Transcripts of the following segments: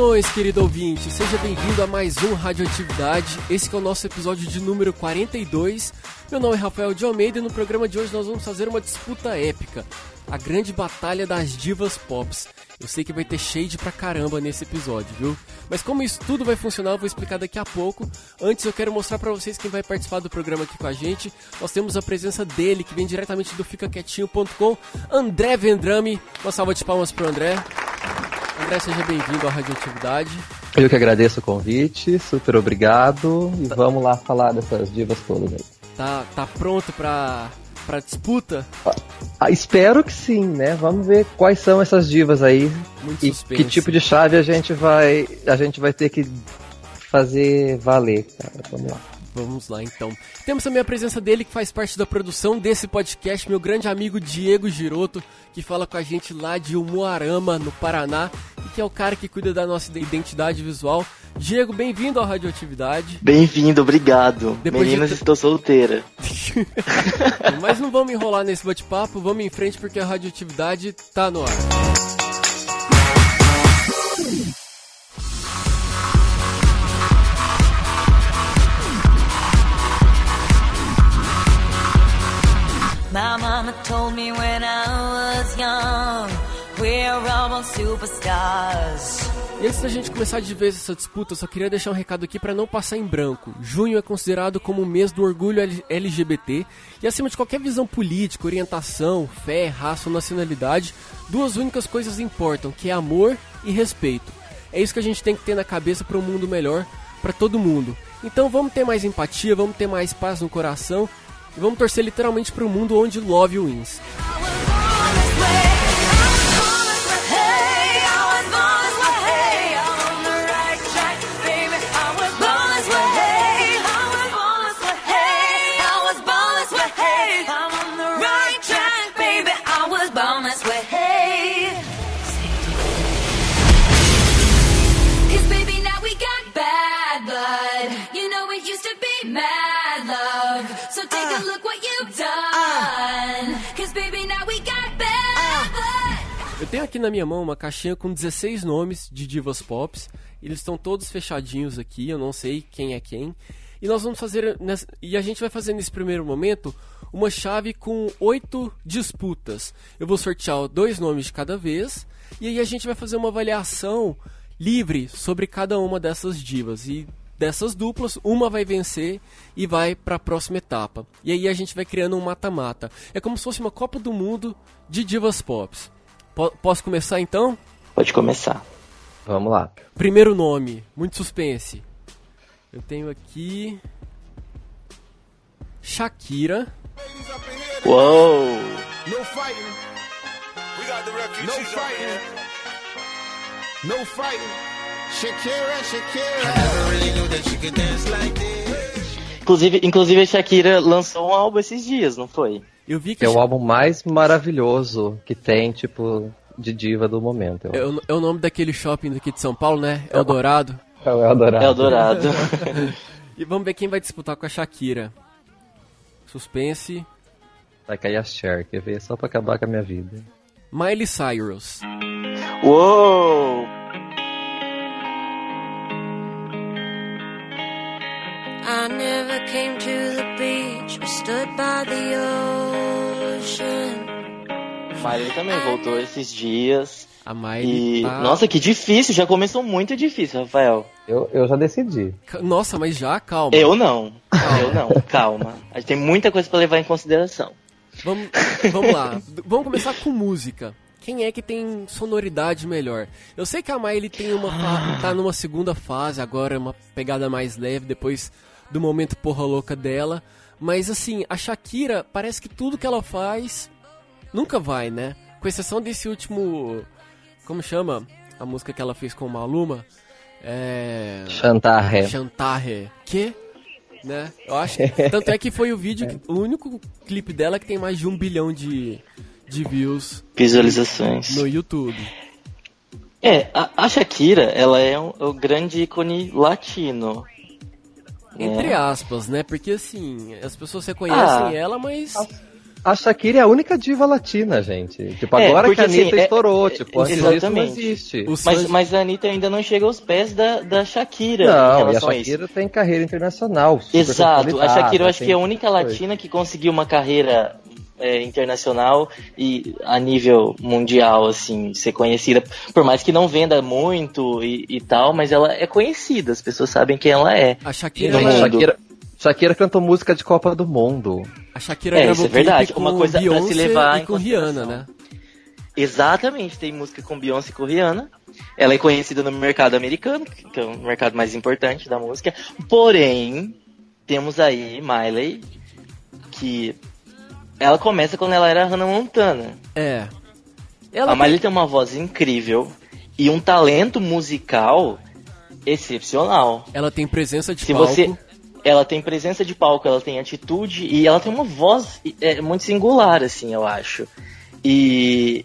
Saudações, querido ouvinte! Seja bem-vindo a mais um Radioatividade. Esse é o nosso episódio de número 42. Meu nome é Rafael de Almeida e no programa de hoje nós vamos fazer uma disputa épica. A grande batalha das divas pops. Eu sei que vai ter shade pra caramba nesse episódio, viu? Mas como isso tudo vai funcionar, eu vou explicar daqui a pouco. Antes eu quero mostrar pra vocês quem vai participar do programa aqui com a gente. Nós temos a presença dele, que vem diretamente do ficaquietinho.com, André Vendrame. Uma salva de palmas pro André. André, seja bem-vindo à Radioatividade. Eu que agradeço o convite, super obrigado. E vamos lá falar dessas divas todas aí. Tá, tá pronto pra, pra disputa? Ah, espero que sim, né? Vamos ver quais são essas divas aí. Muito e suspense. que tipo de chave a gente vai. A gente vai ter que fazer valer, cara. Vamos lá. Vamos lá então. Temos também a presença dele que faz parte da produção desse podcast, meu grande amigo Diego Giroto, que fala com a gente lá de Umuarama, no Paraná, e que é o cara que cuida da nossa identidade visual. Diego, bem-vindo à Radioatividade. Bem-vindo, obrigado. Depois de Meninas, t- estou solteira. Mas não vamos enrolar nesse bate-papo, vamos em frente porque a Radioatividade tá no ar. My mama told me when I was young, we're all superstars. E antes da gente começar de vez essa disputa, eu só queria deixar um recado aqui para não passar em branco. Junho é considerado como o mês do orgulho LGBT e acima de qualquer visão política, orientação, fé, raça ou nacionalidade, duas únicas coisas importam, que é amor e respeito. É isso que a gente tem que ter na cabeça para um mundo melhor para todo mundo. Então vamos ter mais empatia, vamos ter mais paz no coração e vamos torcer literalmente para um mundo onde love wins. Cause Look what you've done Cause baby now we got blood Eu tenho aqui na minha mão uma caixinha com 16 nomes de divas pops. Eles estão todos fechadinhos aqui, eu não sei quem é quem. E nós vamos fazer e a gente vai fazer nesse primeiro momento uma chave com oito disputas. Eu vou sortear dois nomes de cada vez e aí a gente vai fazer uma avaliação livre sobre cada uma dessas divas e dessas duplas, uma vai vencer e vai para a próxima etapa. E aí a gente vai criando um mata-mata. É como se fosse uma Copa do Mundo de divas pops. Po- posso começar então? Pode começar. Vamos lá. Primeiro nome, muito suspense. Eu tenho aqui. Shakira. Uou! No fighting. We got the refugees no fighting. No fighting. Shakira, Shakira. Inclusive, inclusive a Shakira lançou um álbum esses dias, não foi? Eu vi que É o álbum mais maravilhoso que tem, tipo, de diva do momento. é, o- é o nome daquele shopping daqui de São Paulo, né? Eldorado. Eu adorava. É o Dourado. E vamos ver quem vai disputar com a Shakira. Suspense. Vai cair a Cher, quer ver? Só pra acabar com a minha vida. Miley Cyrus. Uou! I never came to the beach We stood by the ocean Miley também voltou esses dias. A Miley. E. tá- Nossa, que difícil! Já começou muito difícil, Rafael. Eu, eu já decidi. Nossa, mas já, calma. Eu não. Eu não. Calma. A gente tem muita coisa pra levar em consideração. Vamos, vamos lá. Vamos começar com música. Quem é que tem sonoridade melhor? Eu sei que a Miley tem uma fa- tá numa segunda fase agora, uma pegada mais leve depois do momento porra louca dela, mas assim, a Shakira parece que tudo que ela faz nunca vai, né? Com exceção desse último como chama? A música que ela fez com o Maluma? É Chantarre. Chantarre. Que? Né? Eu acho. Tanto é que foi o vídeo, que- o único clipe dela que tem mais de um bilhão de, de views Visualizações. no YouTube. É, a, a Shakira, ela é um, o grande ícone latino. Entre É. aspas, né? Porque assim, as pessoas reconhecem Ah. ela, mas A Shakira é a única diva latina, gente. Tipo, É, agora que porque, a Anitta assim, estourou, é- tipo, exatamente. existe. Mas, fãs- mas a Anitta ainda não chega aos pés da, da Shakira em Não, e a relação a. Shakira tem carreira internacional. super Exato, a Shakira eu acho tem que é a única latina que conseguiu uma carreira é, internacional e a nível mundial, assim, ser conhecida. Por mais que não venda muito e, e tal, mas ela é conhecida, as pessoas sabem quem ela é. A Shakira, No mundo. Shakira, Shakira cantou música de Copa do Mundo. a Shakira É, gravou isso é verdade. Uma coisa pra se Beyoncé levar e em com Rihanna, né? Exatamente, tem música com Beyoncé e com Rihanna. Ela é conhecida no mercado americano, que é o mercado mais importante da música. Porém, temos aí Miley, que ela começa quando ela era Hannah Montana. É. Ela A Miley tem uma voz incrível e um talento musical excepcional. Ela tem presença de Se palco. você, ela tem presença de palco, ela tem atitude e ela tem uma voz é, muito singular, assim, eu acho. E,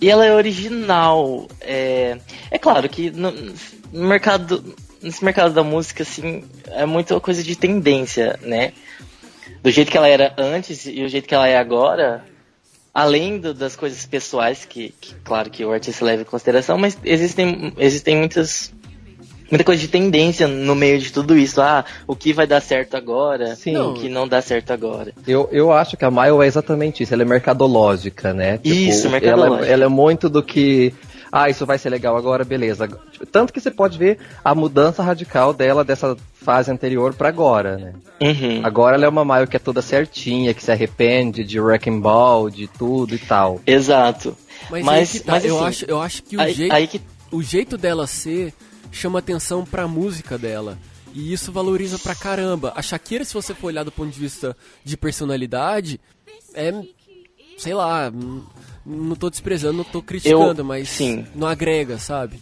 e ela é original. É, é claro que no, no mercado, nesse mercado da música, assim, é muita coisa de tendência, né? Do jeito que ela era antes e o jeito que ela é agora, além do- das coisas pessoais que, que, claro, que o artista leva em consideração, mas existem, existem muitas muita coisa de tendência no meio de tudo isso. Ah, o que vai dar certo agora, Sim. o que não dá certo agora. Eu, eu acho que a Maio é exatamente isso, ela é mercadológica, né? Isso, ela, mercadológica. ela é muito do que. Ah, isso vai ser legal agora, beleza. Tanto que você pode ver a mudança radical dela dessa fase anterior pra agora, né? Uhum. Agora ela é uma Maio que é toda certinha, que se arrepende de Wrecking Ball, de tudo e tal. Exato. Mas, Mas- tá, mas, eu, assim, acho, eu acho que o, Aí, jeito, aí que o jeito dela ser chama atenção pra música dela. E isso valoriza pra caramba. A Shakira, se você for olhar do ponto de vista de personalidade, é. Sei lá. Não tô desprezando, não tô criticando, Eu- mas sim. não agrega, sabe?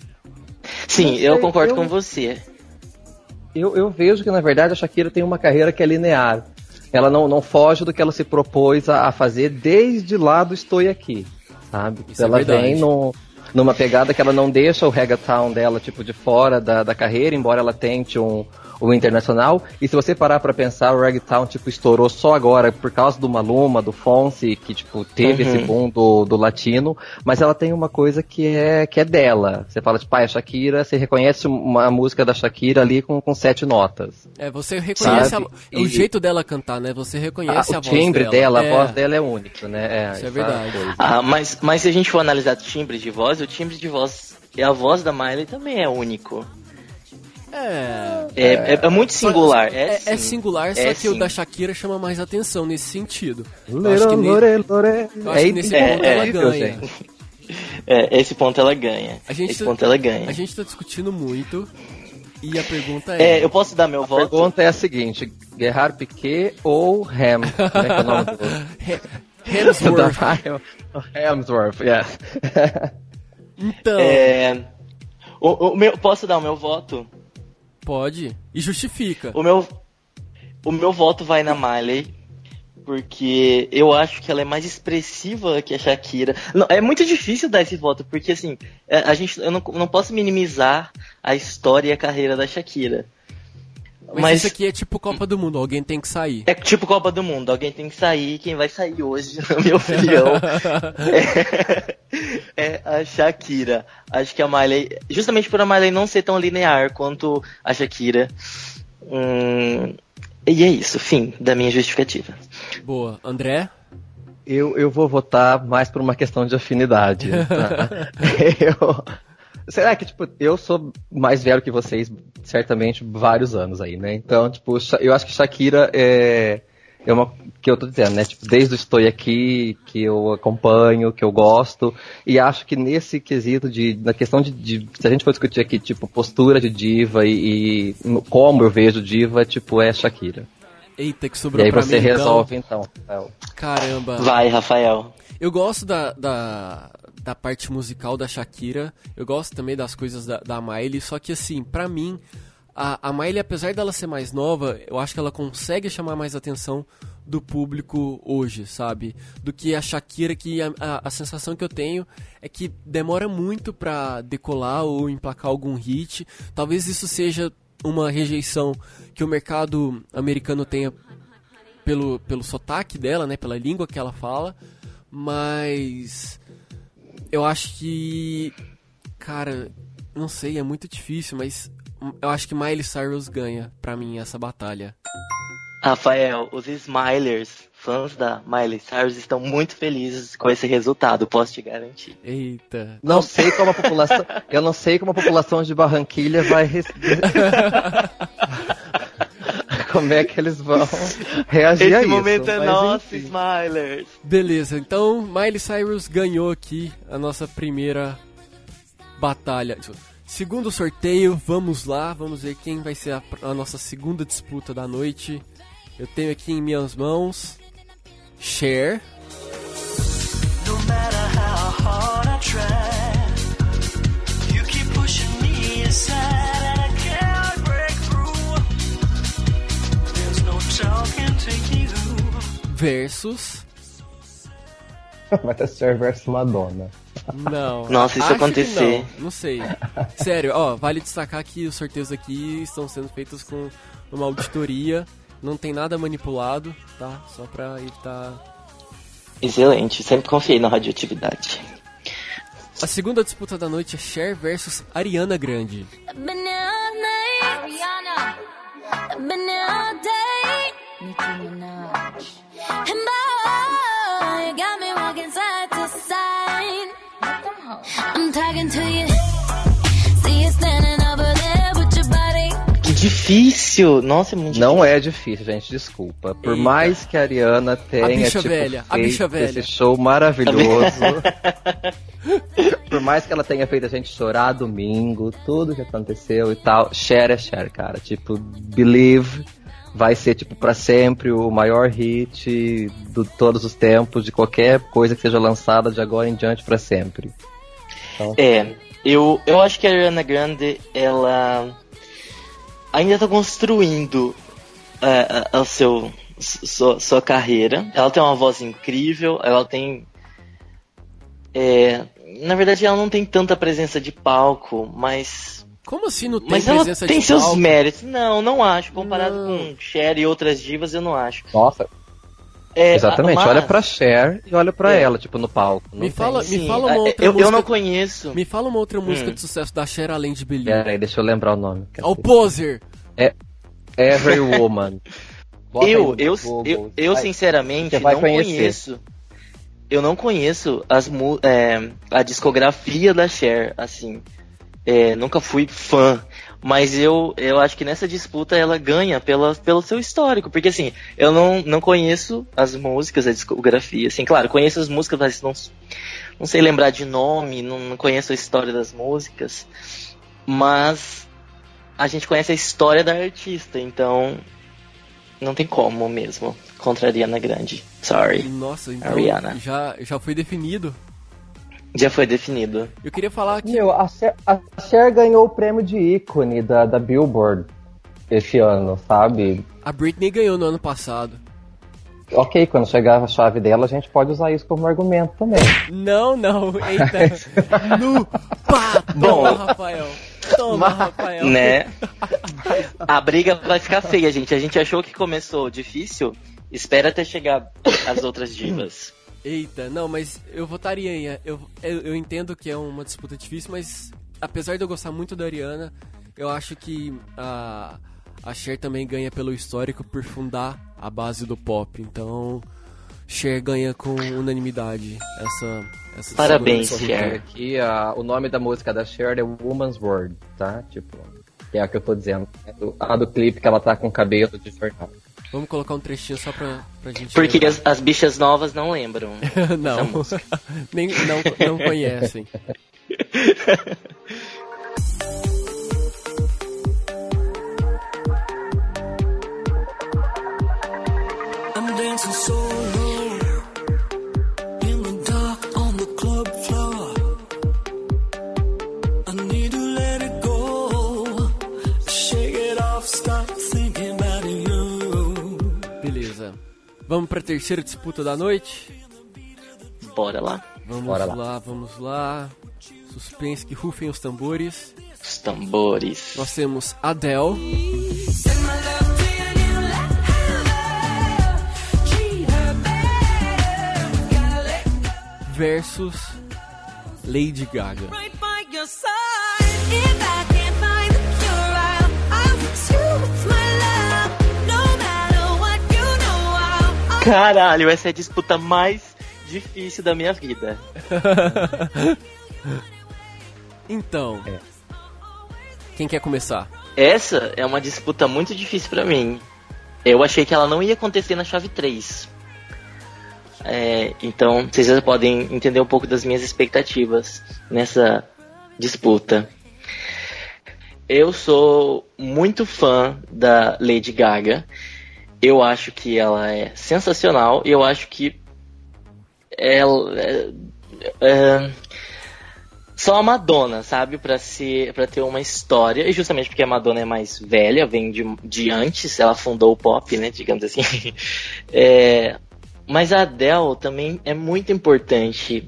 sim, eu concordo eu- com você. Eu, eu vejo que, na verdade, a Shakira tem uma carreira que é linear. Ela não, não foge do que ela se propôs a, a fazer desde lá do Estou Aqui, sabe? Isso é ela verdade. vem no, numa pegada que ela não deixa o reggaeton dela, tipo, de fora da, da carreira, embora ela tente um, um internacional. E se você parar pra pensar, o reggaeton, tipo, estourou só agora por causa do Maluma, do Fonse, que, tipo, teve Uhum. esse boom do, do latino. Mas ela tem uma coisa que é, que é dela. Você fala, tipo, ah, é Shakira, você reconhece uma música da Shakira ali com, com sete notas. É, você reconhece a- o E- jeito dela cantar, né? Você reconhece Ah, a o voz timbre dela. dela, É, a voz dela é única, né? É, Isso é essa verdade. coisa. Ah, mas, mas se a gente for analisar timbre de voz, o timbre de voz e a voz da Miley também é único. É. É, é, é muito singular. É, É, é singular, só É que o da Shakira chama mais atenção nesse sentido. Lore, acho que, ne- lore, lore. eu acho que nesse é, ponto é, ela ganha. gente. É, esse ponto ela ganha. A gente, esse ponto ela ganha. a gente tá discutindo muito e a pergunta é... É, eu posso dar meu A voto? pergunta é a seguinte: Gerard Piquet ou Ham? Como é que é o nome do... Hemsworth. Hemsworth, yes. Então, É, o, o meu, posso dar o meu voto? Pode. E justifica. O meu, o meu voto vai na Miley, porque eu acho que ela é mais expressiva que a Shakira. Não, é muito difícil dar esse voto, porque assim, é, a gente, eu não, não posso minimizar a história e a carreira da Shakira. Mas, Mas, isso aqui é tipo Copa do Mundo, alguém tem que sair. é tipo Copa do Mundo, alguém tem que sair, quem vai sair hoje, na minha opinião, é, é a Shakira. Acho que a Miley, justamente por a Miley não ser tão linear quanto a Shakira. Hum, e é isso, fim da minha justificativa. Boa. André? Eu, eu vou votar mais por uma questão de afinidade. tá? eu... Será que, tipo, eu sou mais velho que vocês, certamente, vários anos aí, né? Então, tipo, eu acho que Shakira é, é uma. que eu tô dizendo, né? Tipo, desde o Estou Aqui, que eu acompanho, que eu gosto, e acho que nesse quesito de. na questão de. de- se a gente for discutir aqui, tipo, postura de diva e, e como eu vejo diva, tipo, é Shakira. Eita, que E sobrou aí pra você mim, então. resolve, então. Rafael. Caramba. Vai, Rafael. Eu gosto da, da, da parte musical da Shakira, eu gosto também das coisas da, da Miley, só que assim, pra mim, a, a Miley, apesar dela ser mais nova, eu acho que ela consegue chamar mais atenção do público hoje, sabe? Do que a Shakira, que a, a, a sensação que eu tenho é que demora muito pra decolar ou emplacar algum hit. Talvez isso seja uma rejeição que o mercado americano tenha pelo, pelo sotaque dela, né? Pela língua que ela fala. Mas eu acho que. Cara, não sei, é muito difícil, mas eu acho que Miley Cyrus ganha pra mim essa batalha. Rafael, os Smilers, fãs da Miley Cyrus, estão muito felizes com esse resultado, posso te garantir. Eita. Não sei como a população. eu não sei como a população de Barranquilha vai. como é que eles vão reagir a Esse isso? momento é nosso, enfim. Smilers. Beleza, então Miley Cyrus ganhou aqui a nossa primeira batalha. Segundo sorteio, vamos lá, vamos ver quem vai ser a, a nossa segunda disputa da noite. Eu tenho aqui em minhas mãos Cher, No matter how hard I try, you keep pushing me aside, versus. Vai ter Cher versus Madonna. Não. Nossa, isso acontecer. Não, não sei. Sério, ó, vale destacar que os sorteios aqui estão sendo feitos com uma auditoria. Não tem nada manipulado, tá? Só pra evitar Excelente, sempre confiei na radioatividade. A segunda disputa da noite é Cher versus Ariana Grande. Night. Ariana. All day. Nicki Minaj. And boy, you got me walking side to side. I'm talking to you. See you standing over there with your body. Que difícil! Nossa, é muito Não é difícil, gente, desculpa. Por Eita. mais que a Ariana tenha bicha tipo, velha, a feito bicha velha. esse show maravilhoso, por mais que ela tenha feito a gente chorar domingo, tudo que aconteceu e tal, Cher é Cher, cara. Tipo, Believe vai ser tipo para sempre o maior hit de todos os tempos de qualquer coisa que seja lançada de agora em diante para sempre. É, eu, eu acho que a Ariana Grande, ela ainda tá construindo a, a seu, sua, sua carreira. Ela tem uma voz incrível, ela tem. é, na verdade, ela não tem tanta presença de palco, mas. Como assim não tem Mas ela presença tem de seus palco? méritos. Não, não acho. Comparado Não. com Cher e outras divas, eu não acho. Nossa, É, exatamente. mas- Olha pra Cher e olha pra É. ela, tipo, no palco. Não Me fala, me fala uma é, outra eu, música. eu não conheço. Me fala uma outra música Hum. de sucesso da Cher além de Believe. Pera aí, deixa eu lembrar o nome. Ao Poser. Every Woman. Bota Eu, eu, Google, eu, eu vai. sinceramente não conhecer. conheço. Eu não conheço as, é, a discografia da Cher, assim. É, nunca fui fã. Mas eu, eu acho que nessa disputa ela ganha pela, pelo seu histórico. Porque assim, eu não, não conheço as músicas, a discografia. Assim, claro, conheço as músicas, mas não, não sei lembrar de nome, não, não conheço a história das músicas. Mas a gente conhece a história da artista, então não tem como mesmo contra a Ariana Grande. Sorry. Nossa, então Ariana. já, já foi definido. Já foi definido. Eu queria falar que. Meu, a Cher, a Cher ganhou o prêmio de ícone da, da Billboard esse ano, sabe? A Britney ganhou no ano passado. Ok, quando chegar a chave dela, a gente pode usar isso como argumento também. Não, não. Eita. no pá. Toma, Rafael. Toma, Rafael. Né? A briga vai ficar feia, gente. A gente achou que começou difícil. Espera até chegar as outras divas. Eita, não, mas eu votaria em. Eu, eu, eu entendo que é uma disputa difícil, mas apesar de eu gostar muito da Ariana, eu acho que a, a Cher também ganha pelo histórico por fundar a base do pop. Então, Cher ganha com unanimidade essa. essa Parabéns, Cher. Aqui, a- o nome da música da Cher é Woman's World, tá? Tipo, que é a que eu tô dizendo. É do- A do clipe que ela tá com cabelo de verdade. Vamos colocar um trechinho só pra, pra gente. Porque as, as bichas novas não lembram. não, nem, não, não conhecem. I'm dancing solo Vamos para a terceira disputa da noite? Bora lá. Vamos Bora lá. lá, vamos lá. Suspense que rufem os tambores. Os tambores. Nós temos Adele. versus Lady Gaga. Caralho, essa é a disputa mais difícil da minha vida. Então, quem quer começar? Essa é uma disputa muito difícil pra mim. Eu achei que ela não ia acontecer na chave 3. É, então, vocês já podem entender um pouco das minhas expectativas nessa disputa. Eu sou muito fã da Lady Gaga. Eu acho que ela é sensacional. E eu acho que ela é, é, só a Madonna, sabe, Pra ser, para ter uma história, e justamente porque a Madonna é mais velha, vem de, de antes, ela fundou o pop, né, digamos assim. É, mas a Adele também é muito importante.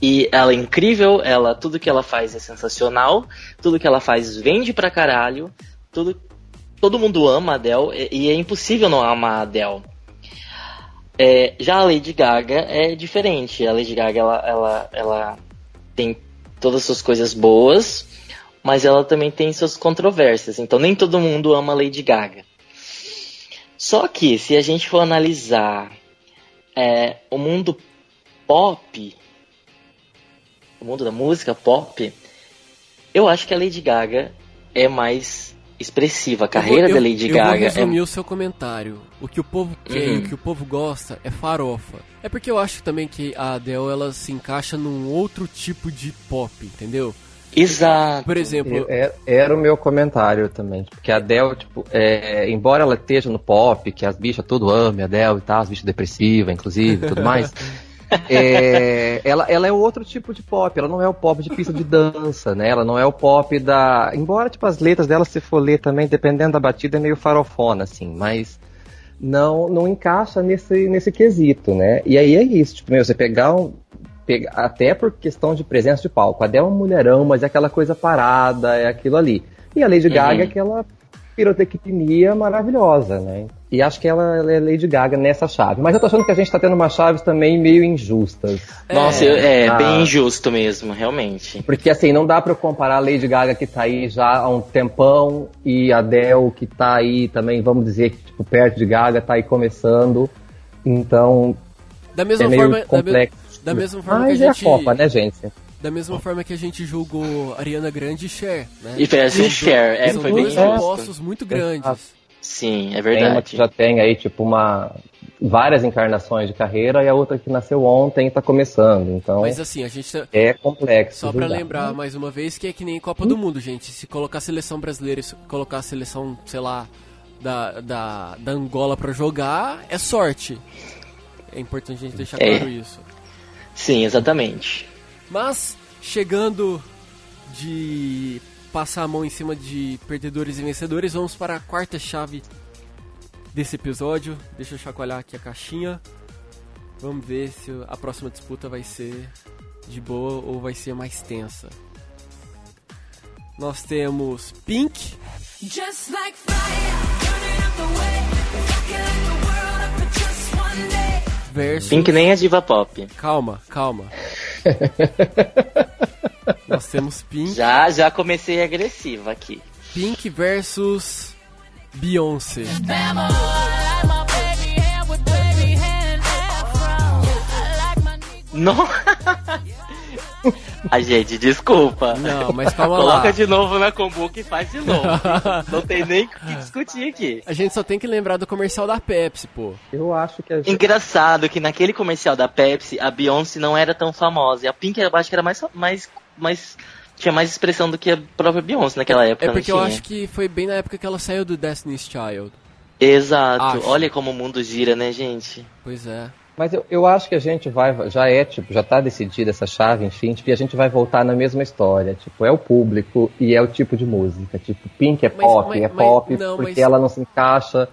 E ela é incrível, ela tudo que ela faz é sensacional, tudo que ela faz vende pra caralho, tudo todo mundo ama a Adele e, é impossível não amar a Adele. É, já a Lady Gaga é diferente. A Lady Gaga ela, ela, ela tem todas as suas coisas boas, mas ela também tem suas controvérsias. Então nem todo mundo ama a Lady Gaga. Só que se a gente for analisar é, o mundo pop, o mundo da música pop, eu acho que a Lady Gaga é mais expressiva. A carreira eu, da Lady eu Gaga vou é resumir o seu comentário. O que o povo quer e Uhum. o que o povo gosta é farofa. É porque eu acho também que a Adele ela se encaixa num outro tipo de pop, entendeu? Exato. Por exemplo, Eu- Era, era o meu comentário também. Porque a Adele, tipo, é, embora ela esteja no pop, que as bichas tudo amam a Adele e tal, as bichas depressivas, inclusive, e tudo mais. é, ela, ela é outro tipo de pop, ela não é o pop de pista de dança, né? Ela não é o pop da. Embora, tipo, as letras dela, se for ler também, dependendo da batida, é meio farofona, assim, mas não, não encaixa nesse, nesse quesito, né? E aí é isso, tipo, meu, você pegar um. pega- até por questão de presença de palco. A Adele é um mulherão, mas é aquela coisa parada, é aquilo ali. E a Lady Gaga é aquela pirotecnia maravilhosa, né? E acho que ela, ela é Lady Gaga nessa chave. Mas eu tô achando que a gente tá tendo umas chaves também meio injustas. Nossa, eu- é, Ah. bem injusto mesmo, realmente. Porque assim, não dá pra eu comparar a Lady Gaga que tá aí já há um tempão e a Adele que tá aí também, vamos dizer, que tipo, perto de Gaga, tá aí começando. Então, da mesma é meio forma, da, me- complexo. da mesma forma Mas que a é a gente, Copa, né, gente? da mesma forma que a gente julgou Ariana Grande e Cher, né? E Cher, é, São foi bem opostos muito grandes. Sim, é Tem uma que verdade. já tem aí, tipo, uma várias encarnações de carreira e a outra que nasceu ontem e tá começando. Então, Mas assim, a gente tá- é complexo. Só pra julgar. lembrar mais uma vez que é que nem Copa do Mundo, gente. Se colocar a seleção brasileira e se colocar a seleção, sei lá, da, da, da Angola pra jogar, é sorte. É importante a gente deixar É. claro isso. Sim, exatamente. Mas, chegando de passar a mão em cima de perdedores e vencedores, vamos para a quarta chave desse episódio. Deixa eu chacoalhar aqui a caixinha. Vamos ver se a próxima disputa vai ser de boa ou vai ser mais tensa. Nós temos Pink Just like fire, versus. Pink nem é diva pop. Calma, calma. Nós temos Pink, Já, já comecei agressiva aqui. Pink versus Beyoncé. Não. A gente, desculpa. Não, mas calma Coloca lá. de novo na Combook e faz de novo. Não tem nem o que discutir aqui. A gente só tem que lembrar do comercial da Pepsi, pô. Eu acho que a gente... Engraçado que naquele comercial da Pepsi, a Beyoncé não era tão famosa. E a Pink eu acho que era mais, mais, mais. Tinha mais expressão do que a própria Beyoncé naquela época. É porque eu acho que foi bem na época que ela saiu do Destiny's Child. Exato. Acho. Olha como o mundo gira, né, gente? Pois é. Mas eu, eu acho que a gente vai, já é, tipo, já tá decidida essa chave, enfim, tipo, e a gente vai voltar na mesma história. Tipo, é o público e é o tipo de música. Tipo, Pink é Mas- pop, mas- é mas- pop não, porque mas- ela não se encaixa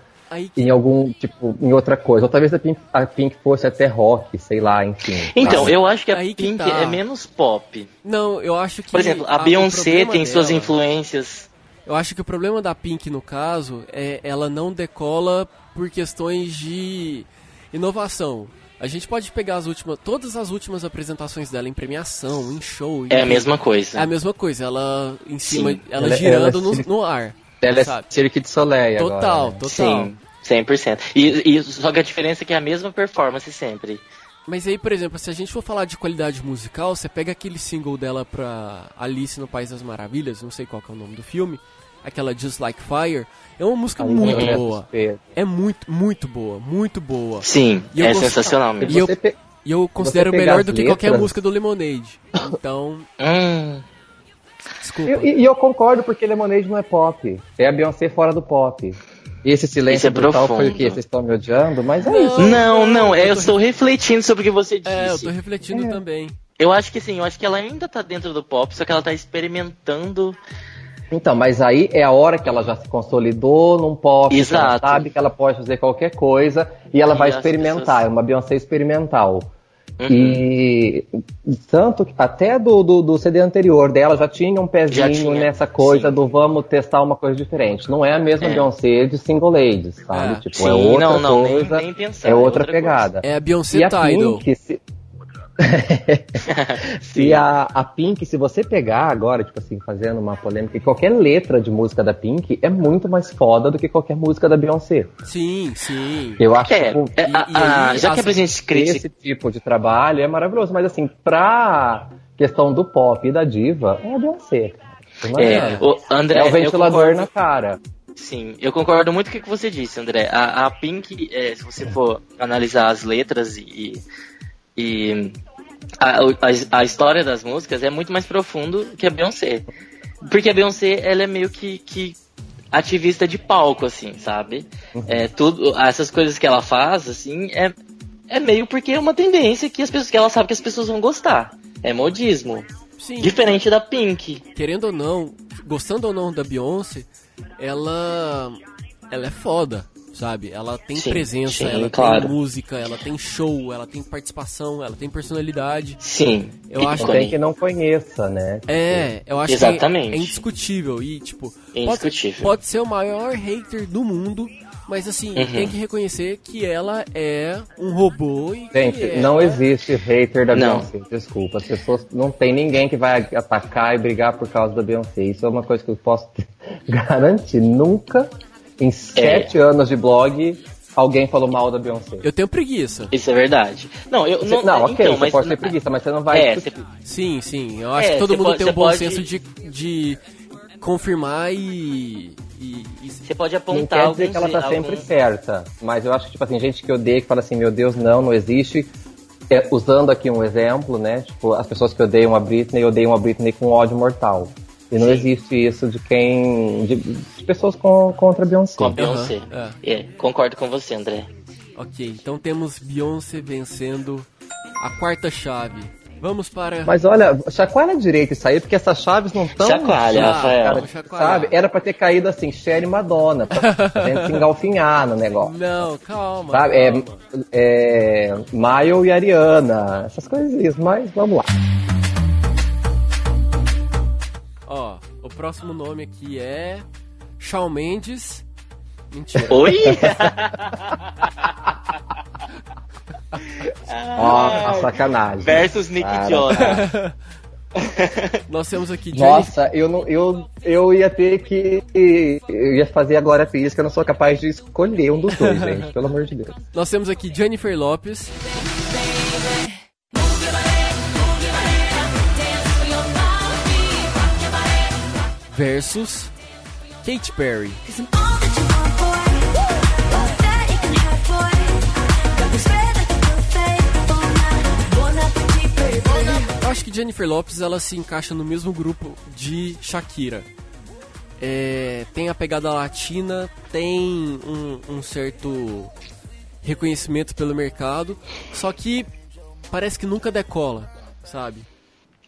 que... em algum, tipo, em outra coisa. Ou talvez a Pink, a Pink fosse até rock, sei lá, enfim. Então, Mas eu acho que a aí que Pink tá. é menos pop. Não, eu acho que. Por exemplo, a o Beyoncé tem suas dela- influências. Eu acho que o problema da Pink, no caso, é ela não decola por questões de inovação. A gente pode pegar as últimas, todas as últimas apresentações dela em premiação, em show. É a mesma coisa. É a mesma coisa, ela em cima, Sim. ela, Ela- girando ela é no, no ar. Ela é? Cirque de Soleil Total, agora, né? total. Sim, 100%. E, e só que a diferença é que é a mesma performance sempre. Mas aí, por exemplo, se a gente for falar de qualidade musical, você pega aquele single dela pra Alice no País das Maravilhas, não sei qual que é o nome do filme, aquela Just Like Fire, é uma música Ali muito é boa. É muito, muito boa, muito boa. Sim, E é sensacional Se mesmo. E eu- pe- E eu considero melhor do que qualquer letras- música do Lemonade. Então, Hum, desculpa. Eu- E, e eu concordo porque Lemonade não é pop. É a Beyoncé fora do pop. E esse silêncio é brutal foi o profundo. que? Vocês estão me odiando? Mas é Não. isso. não, não, é, eu eu tô- estou refletindo sobre o que você disse. É, eu tô refletindo É. também. Eu acho que sim, eu acho que ela ainda tá dentro do pop, só que ela tá experimentando. Então, mas aí é a hora que ela já se consolidou num pop, que ela Exato. sabe que ela pode fazer qualquer coisa e ela E vai experimentar, pessoas- é uma Beyoncé experimental. Uhum. E tanto que até do, do, do CD anterior dela já tinha um pezinho tinha, nessa coisa sim. do vamos testar uma coisa diferente. Não é a mesma É. Beyoncé de single ladies, sabe? É. tipo, Sim, é outra não, não, nem- coisa, nem pensar, é é outra, outra pegada. É a Beyoncé E a Tidal. Pink, se... se a, a Pink, se você pegar agora, tipo assim, fazendo uma polêmica, qualquer letra de música da Pink é muito mais foda do que qualquer música da Beyoncé. Sim, sim. Eu acho É, tipo, é, e- a- e a- aí, já que a gente critica. esse tipo de trabalho é maravilhoso, mas assim, pra questão do pop e da diva, é a Beyoncé. É, o André, É o ventilador na cara. Sim, eu concordo muito com o que você disse, André. A, a Pink, é, se você for analisar as letras e, e a, a, a história das músicas, é muito mais profundo que a Beyoncé. Porque a Beyoncé, ela é meio que, que ativista de palco, assim, sabe? É, tudo, essas coisas que ela faz, assim, é, é meio porque é uma tendência que, as pessoas, que ela sabe que as pessoas vão gostar. É modismo. Sim. Diferente da Pink. querendo ou não, gostando ou não da Beyoncé, ela ela é foda, sabe? Ela tem Sim, presença, sim, ela claro. tem música, ela tem show, ela tem participação, ela tem personalidade. Sim. Eu acho tem que não conheça, né? É, eu acho Exatamente. que é, é indiscutível e tipo, É pode, indiscutível. pode ser o maior hater do mundo, mas assim, Uhum. tem que reconhecer que ela é um robô e Gente, ela- não existe hater da Não. Beyoncé, desculpa. As pessoas não tem ninguém que vai atacar e brigar por causa da Beyoncé. Isso é uma coisa que eu posso garantir. Nunca, É. em sete anos de blog, alguém falou mal da Beyoncé. Eu tenho preguiça. Isso é verdade. Não, eu Você- não. não, ok, então, você mas pode ter preguiça, mas você não vai É, discutir. Sim, sim. Eu acho É, que todo você mundo pode- tem um você bom pode- senso de, de confirmar e, e, e- Você pode Não apontar quer dizer alguns, que ela tá sempre alguns- certa, mas eu acho que, tipo assim, gente que odeia, que fala assim, meu Deus, não, não existe. É, usando aqui um exemplo, né? Tipo, as pessoas que odeiam a Britney odeiam a Britney com ódio mortal. E não Sim. existe isso de quem. de, de pessoas com, contra Beyoncé. com a Beyoncé. Aham, É, concordo com você, André. Ok, então temos Beyoncé vencendo a quarta chave. Vamos para. Mas olha, chacoalha direito isso aí, porque essas chaves não estão. Chacoalha, Rafael. Sabe? Era pra ter caído assim, Cher e Madonna, pra gente se engalfinhar no negócio. Não, calma. Sabe? É, calma. é, Maio e Ariana, essas coisas, mas vamos lá. Próximo nome aqui é. Shawn Mendes. Mentira. Oi? Ó, a sacanagem. Versus Nick Cara, Jonas. Nós temos aqui Jennifer. Nossa, eu, não, eu, eu ia ter que. Eu ia fazer a Glória Pires, que eu não sou capaz de escolher um dos dois, gente, pelo amor de Deus. Nós temos aqui Jennifer Lopes. Versus Katy Perry. Eu acho que Jennifer Lopes ela se encaixa no mesmo grupo de Shakira. É, tem a pegada latina, tem um, um certo reconhecimento pelo mercado, só que parece que nunca decola, sabe?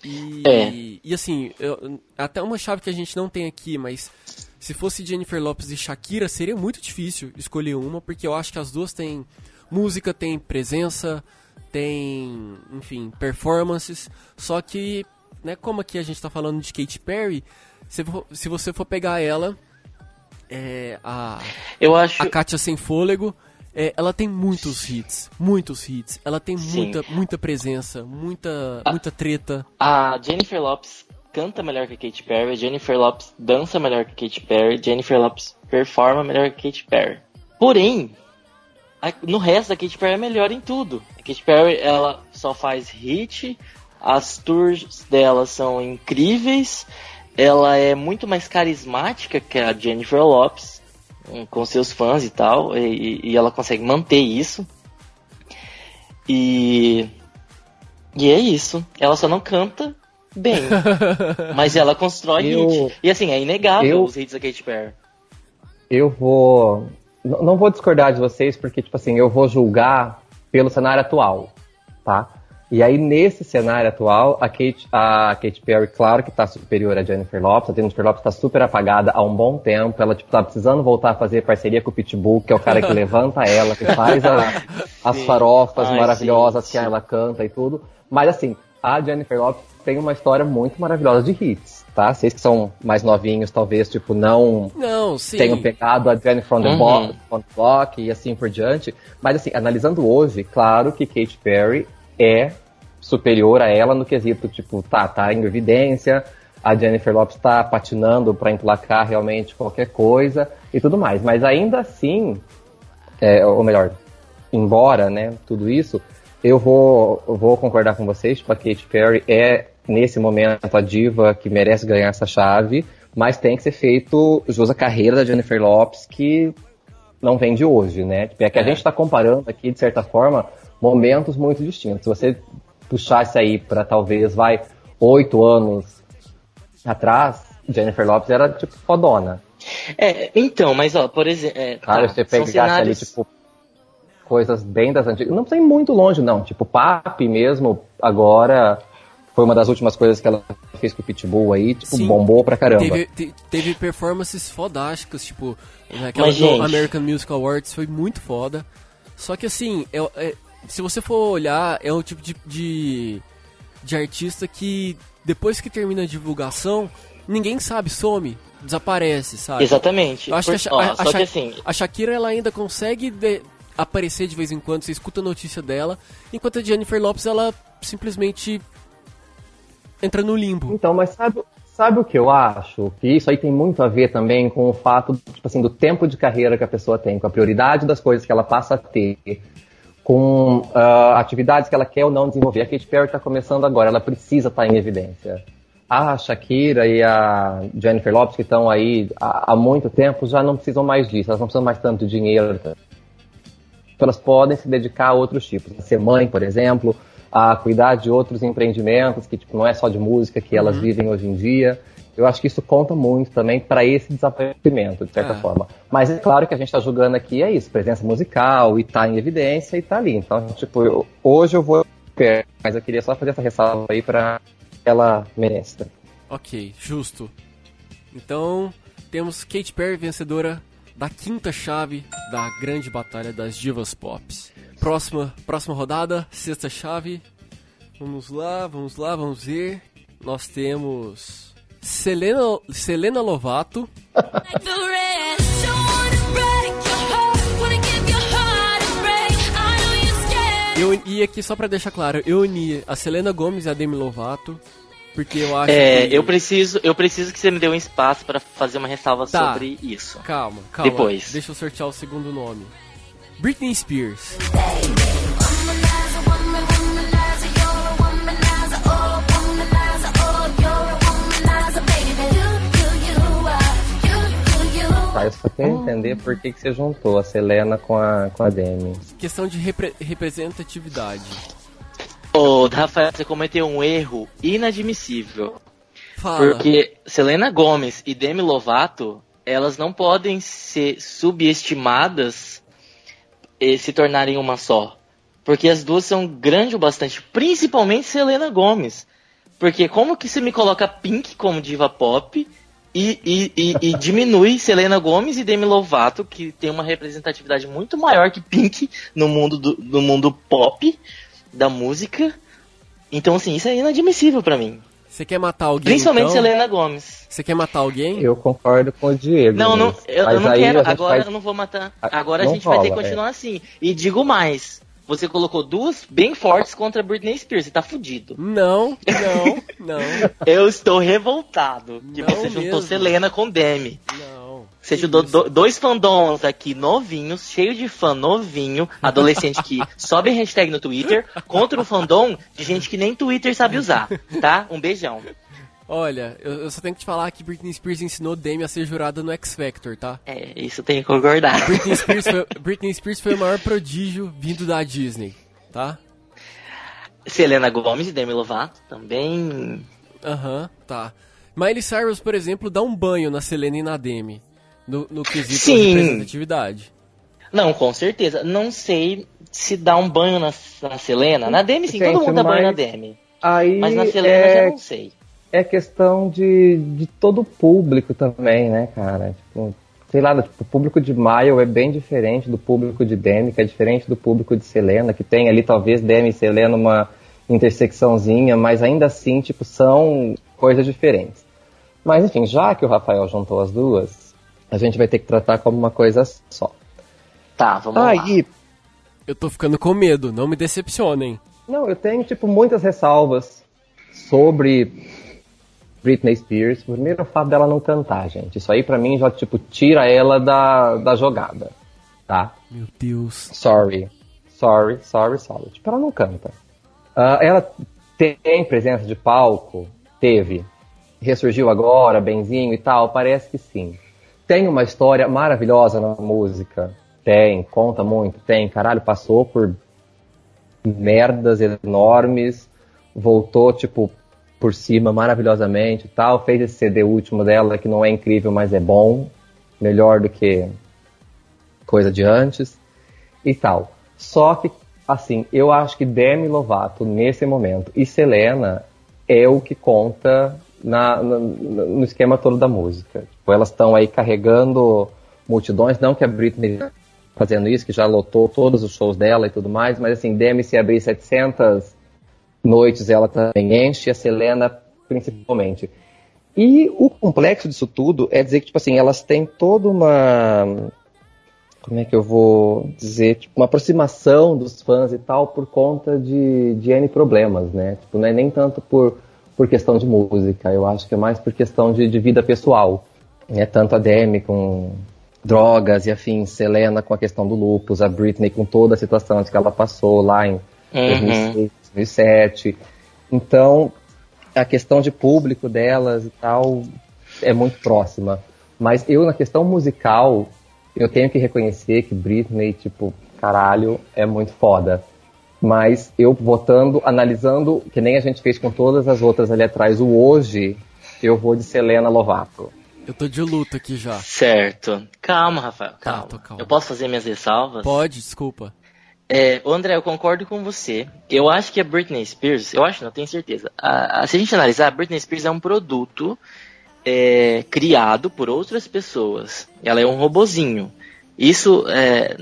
E, É. e assim, eu- até uma chave que a gente não tem aqui, mas se fosse Jennifer Lopes e Shakira, seria muito difícil escolher uma, porque eu acho que as duas têm música, tem presença, tem, enfim, performances, só que, né, como aqui a gente tá falando de Katy Perry, se, vo- se você for pegar ela, é, a, Eu acho. a Katia Sem Fôlego, É, ela tem muitos hits, muitos hits. Ela tem Sim. muita, muita presença, muita, muita treta. A Jennifer Lopes canta melhor que a Katy Perry, a Jennifer Lopes dança melhor que a Katy Perry, Jennifer Lopes performa melhor que a Katy Perry. Porém, a- no resto a Katy Perry é melhor em tudo. A Katy Perry ela só faz hit, as tours dela são incríveis, ela é muito mais carismática que a Jennifer Lopes com seus fãs e tal, e, e ela consegue manter isso. E e é isso. Ela só não canta bem. mas ela constrói Eu- hit. E assim, é inegável eu- os hits da Katy Perry. Eu vou. Não vou discordar de vocês, porque, tipo assim, eu vou julgar pelo cenário atual, tá? E aí, nesse cenário atual, a Kate, a Katy Perry, claro que tá superior à Jennifer Lopes. A Jennifer Lopes tá super apagada há um bom tempo. Ela, tipo, tá precisando voltar a fazer parceria com o Pitbull, que é o cara que levanta ela, que faz a- as farofas Ai, maravilhosas gente. que ela canta e tudo. Mas, assim, a Jennifer Lopes tem uma história muito maravilhosa de hits, tá? Vocês que são mais novinhos, talvez, tipo, não Não, sim. tenham pegado a Jennifer from the, Uhum. Bo- from the Block e assim por diante. Mas assim, analisando hoje, claro que Katy Perry é superior a ela no quesito, tipo, tá, tá em evidência, a Jennifer Lopes tá patinando para emplacar realmente qualquer coisa e tudo mais. Mas ainda assim, é, ou melhor, embora, né, tudo isso, eu vou, eu vou concordar com vocês, tipo, a Katy Perry é, nesse momento, a diva que merece ganhar essa chave, mas tem que ser feito jus à carreira da Jennifer Lopes, que não vem de hoje, né? Tipo, É que a É. gente está comparando aqui, de certa forma, momentos muito distintos. Se você puxasse aí para talvez, vai, oito anos atrás, Jennifer Lopes era, tipo, fodona. É, então, mas ó, por exemplo. É, Cara, tá, você são pegasse ali, cenários- tipo, coisas bem das antigas. Não precisa ir muito longe, não. Tipo, Papi mesmo, agora, foi uma das últimas coisas que ela fez com o Pitbull aí, tipo, Sim. bombou pra caramba. Teve, te- teve performances fodásticas, tipo, aquela Mas, do gente- American Music Awards foi muito foda. Só que assim, é- é- se você for olhar, é um tipo de, de, de artista que depois que termina a divulgação, ninguém sabe, some, desaparece, sabe? Exatamente. Eu acho que a, Por- ó, a- a só Sha- que assim, a Shakira ela ainda consegue de- aparecer de vez em quando, você escuta a notícia dela, enquanto a Jennifer Lopes ela simplesmente entra no limbo. Então, mas sabe, sabe o que eu acho? Que isso aí tem muito a ver também com o fato, tipo assim, do tempo de carreira que a pessoa tem, com a prioridade das coisas que ela passa a ter, com ah, atividades que ela quer ou não desenvolver. A Katy Perry está começando agora, ela precisa estar em evidência. A Shakira e a Jennifer Lopes, que estão aí há, há muito tempo, já não precisam mais disso, elas não precisam mais tanto de dinheiro. Elas podem se dedicar a outros tipos, a ser mãe, por exemplo, a cuidar de outros empreendimentos, que tipo, não é só de música que elas vivem hoje em dia. Eu acho que isso conta muito também para esse desaparecimento, de certa É. forma. Mas é claro que a gente está julgando aqui é isso, presença musical, e tá em evidência e tá ali. Então, tipo, eu- hoje eu vou mas eu queria só fazer essa ressalva aí para ela merece. Ok, justo. Então, temos Katy Perry vencedora da quinta chave da grande batalha das divas pops. Próxima, próxima rodada, sexta chave. Vamos lá, vamos lá, vamos ver. Nós temos Selena, Selena Lovato. Eu, e aqui só pra deixar claro, eu uni a Selena Gomes e a Demi Lovato, porque eu acho é, que... eu preciso, eu preciso que você me dê um espaço pra fazer uma ressalva Tá. sobre isso. Calma, calma. Depois. Deixa eu sortear o segundo nome. Britney Spears. Tá, eu só quero entender por que, que você juntou a Selena com a, com a Demi. Questão de repre- representatividade. Ô, Rafael, você cometeu um erro inadmissível. Fala. Porque Selena Gomes e Demi Lovato, elas não podem ser subestimadas e se tornarem uma só. Porque as duas são grandes o bastante, principalmente Selena Gomes. Porque como que você me coloca Pink como diva pop e, e, e, e diminui Selena Gomes e Demi Lovato, que tem uma representatividade muito maior que Pink no mundo do, no mundo pop da música. Então, assim, isso é inadmissível pra mim. Você quer matar alguém? Principalmente então? Selena Gomes. Você quer matar alguém? Eu concordo com o Diego. Não, não, eu, eu não quero. a Agora faz- eu não vou matar. Agora a não gente vai ter que rola, continuar assim. E digo mais. Você colocou duas bem fortes contra Britney Spears. Você tá fudido. Não, não, não, Eu estou revoltado que Não você juntou mesmo. Selena com Demi. não. Você juntou do- dois fandoms aqui novinhos, cheio de fã novinho, adolescente que sobe hashtag no Twitter, contra o fandom de gente que nem Twitter sabe usar, tá? Um beijão. Olha, eu, eu só tenho que te falar que Britney Spears ensinou Demi a ser jurada no X Factor, tá? É, isso eu tenho que concordar. Britney Spears foi, Britney Spears foi o maior prodígio vindo da Disney, tá? Selena Gomes e Demi Lovato também. Aham, tá. Miley Cyrus, por exemplo, dá um banho na Selena e na Demi. No, no quesito Sim. representatividade. Não, com certeza. Não sei se dá um banho na, na Selena. Na Demi, sim, todo Gente, mundo dá banho na mas- Demi. Aí Mas na Selena é, já não sei. É questão de, de todo o público também, né, cara? Tipo, sei lá, tipo, o público de Mile é bem diferente do público de Demi, que é diferente do público de Selena, que tem ali talvez Demi e Selena uma intersecçãozinha, mas ainda assim, tipo, são coisas diferentes. Mas enfim, já que o Rafael juntou as duas, a gente vai ter que tratar como uma coisa só. Tá, vamos lá. Aí, Eu tô ficando com medo, não me decepcionem. Não, eu tenho, tipo, muitas ressalvas sobre Britney Spears. Primeiro, o fato dela não cantar, gente. Isso aí, pra mim, já, tipo, tira ela da, da jogada, tá? Meu Deus. Sorry. Sorry, sorry, sorry. Tipo, ela não canta. Ah, ela tem presença de palco? Teve. Ressurgiu agora, benzinho e tal? Parece que sim. Tem uma história maravilhosa na música? Tem, conta muito, tem. Caralho, passou por merdas enormes, voltou, tipo, por cima maravilhosamente tal. Fez esse CD último dela, que não é incrível, mas é bom. Melhor do que coisa de antes e tal. Só que, assim, eu acho que Demi Lovato, nesse momento, e Selena é o que conta na, na- no esquema todo da música. Tipo, elas estão aí carregando multidões, não que a Britney tá fazendo isso, que já lotou todos os shows dela e tudo mais, mas assim, Demi se abrir 700 noites, ela também enche, a Selena principalmente. E o complexo disso tudo é dizer que, tipo assim, elas têm toda uma como é que eu vou dizer, tipo, uma aproximação dos fãs e tal por conta de, de N problemas, né? Tipo, não é nem tanto por, por questão de música, eu acho que é mais por questão de, de vida pessoal. É tanto a Demi com drogas e afins, Selena com a questão do lupus, a Britney com toda a situação que ela passou lá em 2006, 2007. Então, a questão de público delas e tal é muito próxima. Mas eu, na questão musical, eu tenho que reconhecer que Britney, tipo, caralho, é muito foda. Mas eu votando, analisando, que nem a gente fez com todas as outras ali atrás, o hoje, eu vou de Selena Lovato. Eu tô de luto aqui já. Certo. Calma, Rafael, calma. Tá, tô calmo. Eu posso fazer minhas ressalvas? Pode, desculpa. É, André, eu concordo com você. Eu acho que a Britney Spears, eu acho, não tenho certeza. A- a- se a gente analisar, a Britney Spears é um produto é, criado por outras pessoas. Ela é um robozinho. Isso é,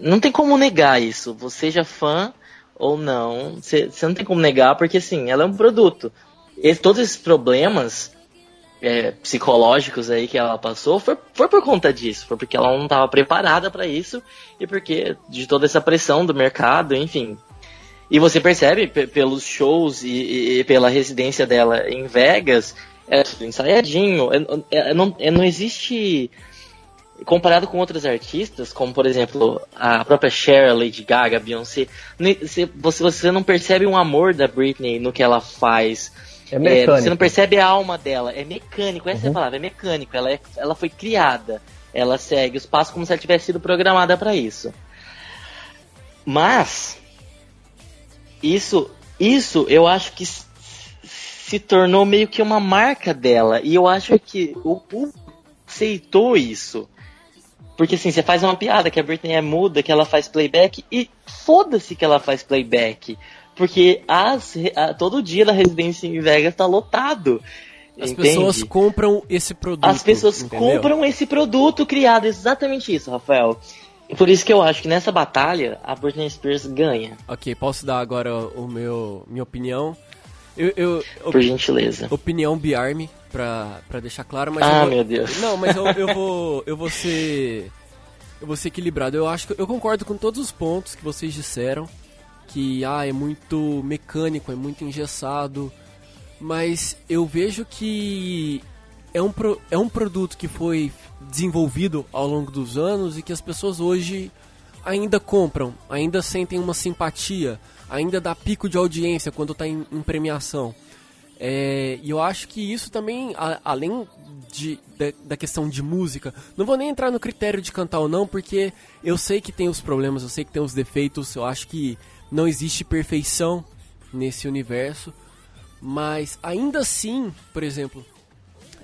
não tem como negar isso. Você seja fã ou não, você não tem como negar porque assim, ela é um produto. E todos esses problemas é, psicológicos aí que ela passou foi, foi por conta disso, foi porque ela não estava preparada para isso e porque de toda essa pressão do mercado, enfim. E você percebe pe- pelos shows e, e- pela residência dela em Vegas, é ensaiadinho, é- é- não, é- não existe comparado com outros artistas, como por exemplo a própria Cher, Lady Gaga, Beyoncé, você, você não percebe um amor da Britney no que ela faz. É É, mecânico. você não percebe a alma dela, é mecânico, essa é a palavra, é mecânico. Ela, é- ela foi criada, ela segue os passos como se ela tivesse sido programada para isso. Mas isso, isso eu acho que se tornou meio que uma marca dela e eu acho que o público aceitou isso. Porque assim, você faz uma piada que a Britney é muda, que ela faz playback, e foda-se que ela faz playback. Porque as, a- todo dia da residência em Vegas tá lotado. As entende? pessoas compram esse produto. As pessoas entendeu? compram esse produto criado, exatamente isso, Rafael. Por isso que eu acho que nessa batalha a Britney Spears ganha. Ok, posso dar agora o meu minha opinião. Eu, eu, Por gentileza. opinião Biarme, pra, pra deixar claro, mas Ah, vou, meu Deus. Não, mas eu, eu vou. Eu vou ser. Eu vou ser equilibrado. Eu acho que eu concordo com todos os pontos que vocês disseram. Que ah, é muito mecânico, é muito engessado. Mas eu vejo que é um, pro- é um produto que foi desenvolvido ao longo dos anos e que as pessoas hoje ainda compram, ainda sentem uma simpatia, ainda dá pico de audiência quando está em, em premiação. É, e eu acho que isso também, a- além de, da, da questão de música, não vou nem entrar no critério de cantar ou não, porque eu sei que tem os problemas, eu sei que tem os defeitos, eu acho que não existe perfeição nesse universo, mas ainda assim, por exemplo,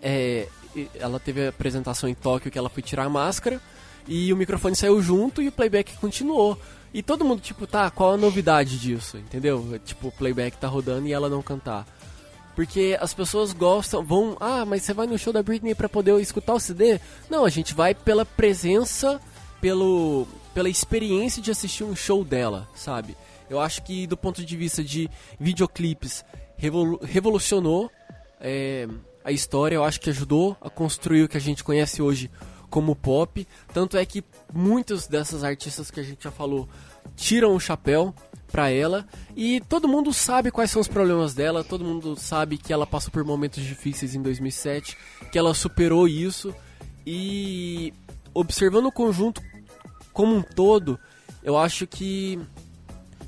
é, ela teve a apresentação em Tóquio que ela foi tirar a máscara e o microfone saiu junto e o playback continuou. E todo mundo, tipo, tá, qual a novidade disso, entendeu? Tipo, o playback tá rodando e ela não cantar. Porque as pessoas gostam, vão, ah, mas você vai no show da Britney pra poder escutar o CD? Não, a gente vai pela presença, pelo, pela experiência de assistir um show dela, sabe? Eu acho que do ponto de vista de videoclipes, revolu- revolucionou é, a história, eu acho que ajudou a construir o que a gente conhece hoje como pop. Tanto é que muitas dessas artistas que a gente já falou tiram o chapéu pra ela. E todo mundo sabe quais são os problemas dela, todo mundo sabe que ela passou por momentos difíceis em 2007, que ela superou isso. E observando o conjunto como um todo, eu acho que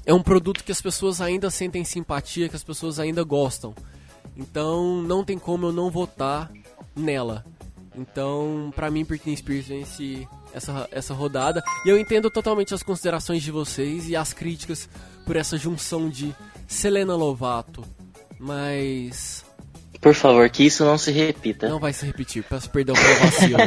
é um produto que as pessoas ainda sentem simpatia, que as pessoas ainda gostam. Então não tem como eu não votar nela. Então, pra mim, Britney Spears vence essa, essa rodada. E eu entendo totalmente as considerações de vocês e as críticas por essa junção de Selena Lovato. Mas Por favor, que isso não se repita. não vai se repetir. Peço perdão pelo vacilo.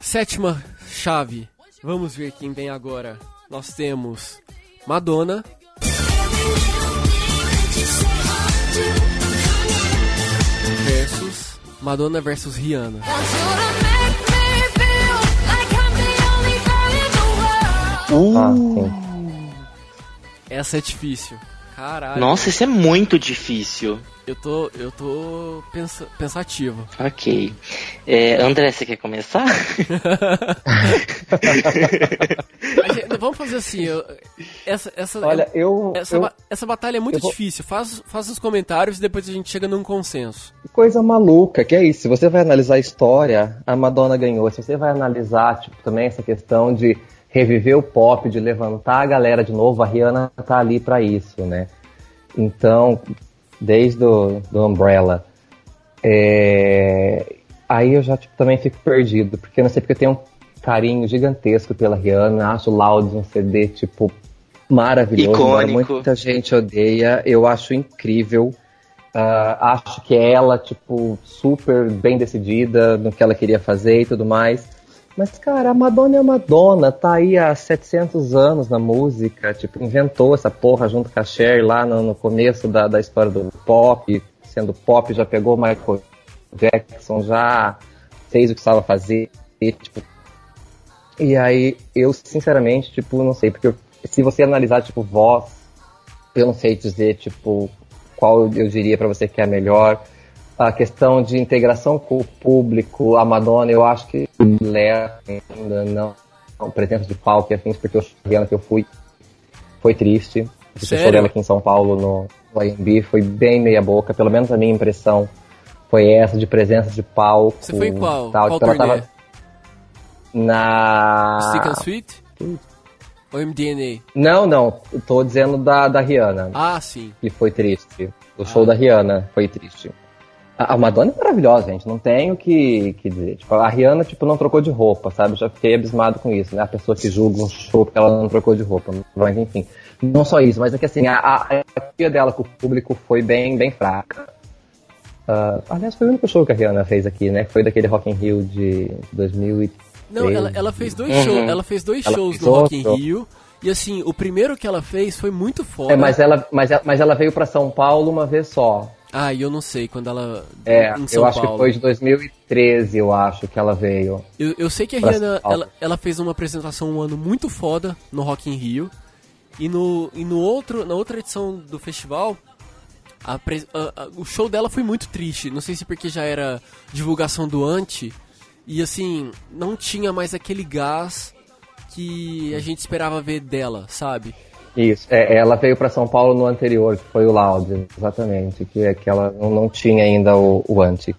Sétima chave. Vamos ver quem vem agora. Nós temos Madonna. Versus Madonna versus Rihanna. Ah, sim. Essa é difícil. Caralho. Nossa, isso é muito difícil. Eu tô, eu tô pensa, pensativo. Ok. É, André, você quer começar? Gente- vamos fazer assim. eu- essa, essa, Olha, eu. essa, eu- ba- essa batalha é muito vou- difícil. Faz, faz os comentários e depois a gente chega num consenso. Coisa maluca, que é isso. Se você vai analisar a história, a Madonna ganhou. Se você vai analisar, tipo, também essa questão de reviver o pop, de levantar a galera de novo, a Rihanna tá ali pra isso, né? Então, desde o do Umbrella. é, Aí eu já tipo, também fico perdido, porque eu não sei porque eu tenho um carinho gigantesco pela Rihanna, acho Loud um CD, tipo, maravilhoso. Icônico. Muita gente odeia, eu acho incrível. Ah, acho que ela, tipo, super bem decidida no que ela queria fazer e tudo mais. Mas, cara, a Madonna é a Madonna, tá aí há 700 anos na música, tipo, inventou essa porra junto com a Cher lá no, no começo da, da história do pop, sendo pop, já pegou Michael Jackson, já fez o que precisava fazer, e, tipo... E aí, eu, sinceramente, tipo, não sei, porque se você analisar, tipo, voz, eu não sei dizer, tipo, qual eu diria pra você que é a melhor. A questão de integração com o público, a Madonna, eu acho que leva ainda não, não presença de palco e afins, porque o show que eu fui foi triste. O show dela aqui em São Paulo, no, no AMB, foi bem meia boca, pelo menos a minha impressão foi essa, de presença de palco. Você foi em qual? Tal, qual tipo, turnê? tava na... Stick and Sweet? Ou MDNA? Não, não, tô dizendo da, da Rihanna. Ah, sim. que foi triste. O show da Rihanna foi triste. A, Madonna é maravilhosa, gente. Não tenho o que, que dizer. Tipo, a Rihanna, tipo, não trocou de roupa, sabe? Já fiquei abismado com isso, né? A pessoa que julga um show porque ela não trocou de roupa. Mas, enfim. Não só isso, mas é que, assim, a, empatia dela com o público foi bem, bem fraca. Ah, aliás, foi o único show que a Rihanna fez aqui, né? Que foi daquele Rock in Rio de 2013. Não, ela, ela fez dois Uhum. shows. Ela fez dois Ela shows fez no Rock in. Rio. E assim, o primeiro que ela fez foi muito foda. É, mas ela, mas, ela- mas ela veio pra São Paulo uma vez só. Ah, e eu não sei quando ela. É, eu acho Paulo. que foi de 2013, eu acho que ela veio. Eu, eu sei que a Rihanna ela, ela fez uma apresentação um ano muito foda no Rock in Rio. E no, e no outro, na outra edição do festival, a a- a- o show dela foi muito triste. Não sei se porque já era divulgação do Anti. E assim, não tinha mais aquele gás que a gente esperava ver dela, sabe? Isso, é, ela veio para São Paulo no anterior, que foi o Loud, exatamente, que, é que ela não, não tinha ainda o, o anti.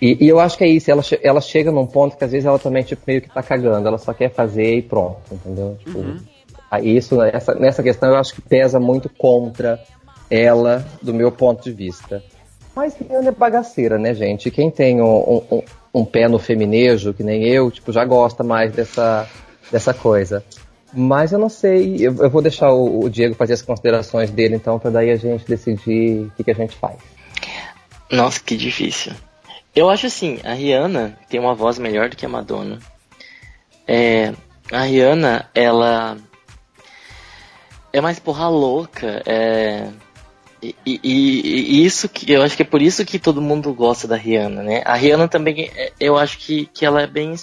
E, e eu acho que é isso, ela, ela chega num ponto que às vezes ela também tipo, meio que tá cagando, ela só quer fazer e pronto, entendeu? Tipo, aí isso, essa, nessa questão eu acho que pesa muito contra ela, do meu ponto de vista. Mas Rihanna é bagaceira, né, gente? Quem tem um, um- um pé no feminejo, que nem eu, tipo, já gosta mais dessa, dessa coisa. Mas eu não sei, eu, eu vou deixar o, o Diego fazer as considerações dele, então, pra daí a gente decidir o que, que a gente faz. Nossa, que difícil. Eu acho assim, a Rihanna tem uma voz melhor do que a Madonna. É, a Rihanna, ela é mais porra louca. É, e, e- e- e isso que eu acho que é por isso que todo mundo gosta da Rihanna, né? A Rihanna também, é, eu acho que, que ela é bem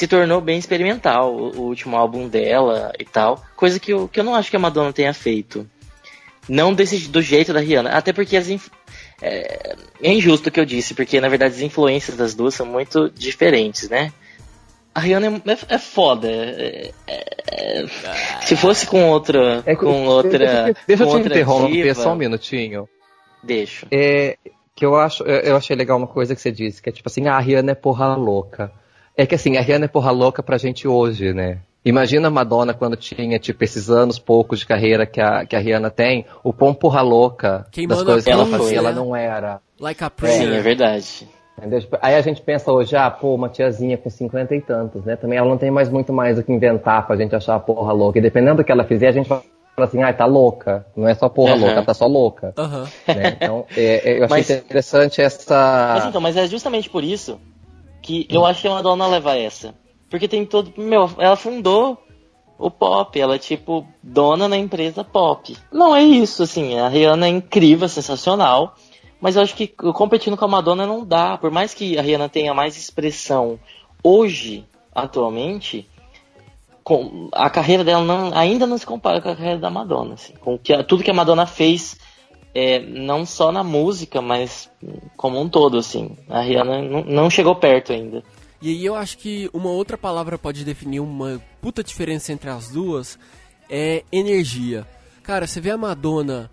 se tornou bem experimental o, último álbum dela e tal, coisa que eu, que eu não acho que a Madonna tenha feito. Não desse do jeito da Rihanna, até porque as é, é injusto o que eu disse, porque na verdade as influências das duas são muito diferentes, né? A Rihanna é, é- é foda. é- é- é- se fosse com outra. É que- com outra. Deixa, eu com te interromper só um minutinho. Deixa. É, que eu acho, eu eu achei legal uma coisa que você disse, que é tipo assim, ah, a Rihanna é porra louca. É que assim, a Rihanna é porra louca pra gente hoje, né? Imagina a Madonna quando tinha, tipo, esses anos poucos de carreira que a, que a Rihanna tem, o pão porra louca Queimando das coisas que ela fazia, ela né? não era. Like a Sim, Prayer. é verdade. Entendeu? Tipo, Aí a gente pensa hoje, ah, pô, uma tiazinha com cinquenta e tantos, né? Também ela não tem mais muito mais o que inventar pra gente achar a porra louca. E dependendo do que ela fizer, a gente vai falar assim, ah, tá louca. Não é só porra Aham. louca, ela tá só louca. Aham. né? Então, é, é, eu achei Mas- interessante essa. Mas então, mas é justamente por isso que eu acho que a Madonna leva essa. Porque tem todo. Meu, ela fundou o pop, ela é tipo dona na empresa pop. Não é isso, assim, a Rihanna é incrível, sensacional. Mas eu acho que competindo com a Madonna não dá. Por mais que a Rihanna tenha mais expressão hoje, atualmente, com- a carreira dela não- ainda não se compara com a carreira da Madonna. Assim, com que, tudo que a Madonna fez é, não só na música, mas como um todo, assim. A Rihanna não, não chegou perto ainda. E aí eu acho que uma outra palavra pode definir uma puta diferença entre as duas é energia. Cara, você vê a Madonna,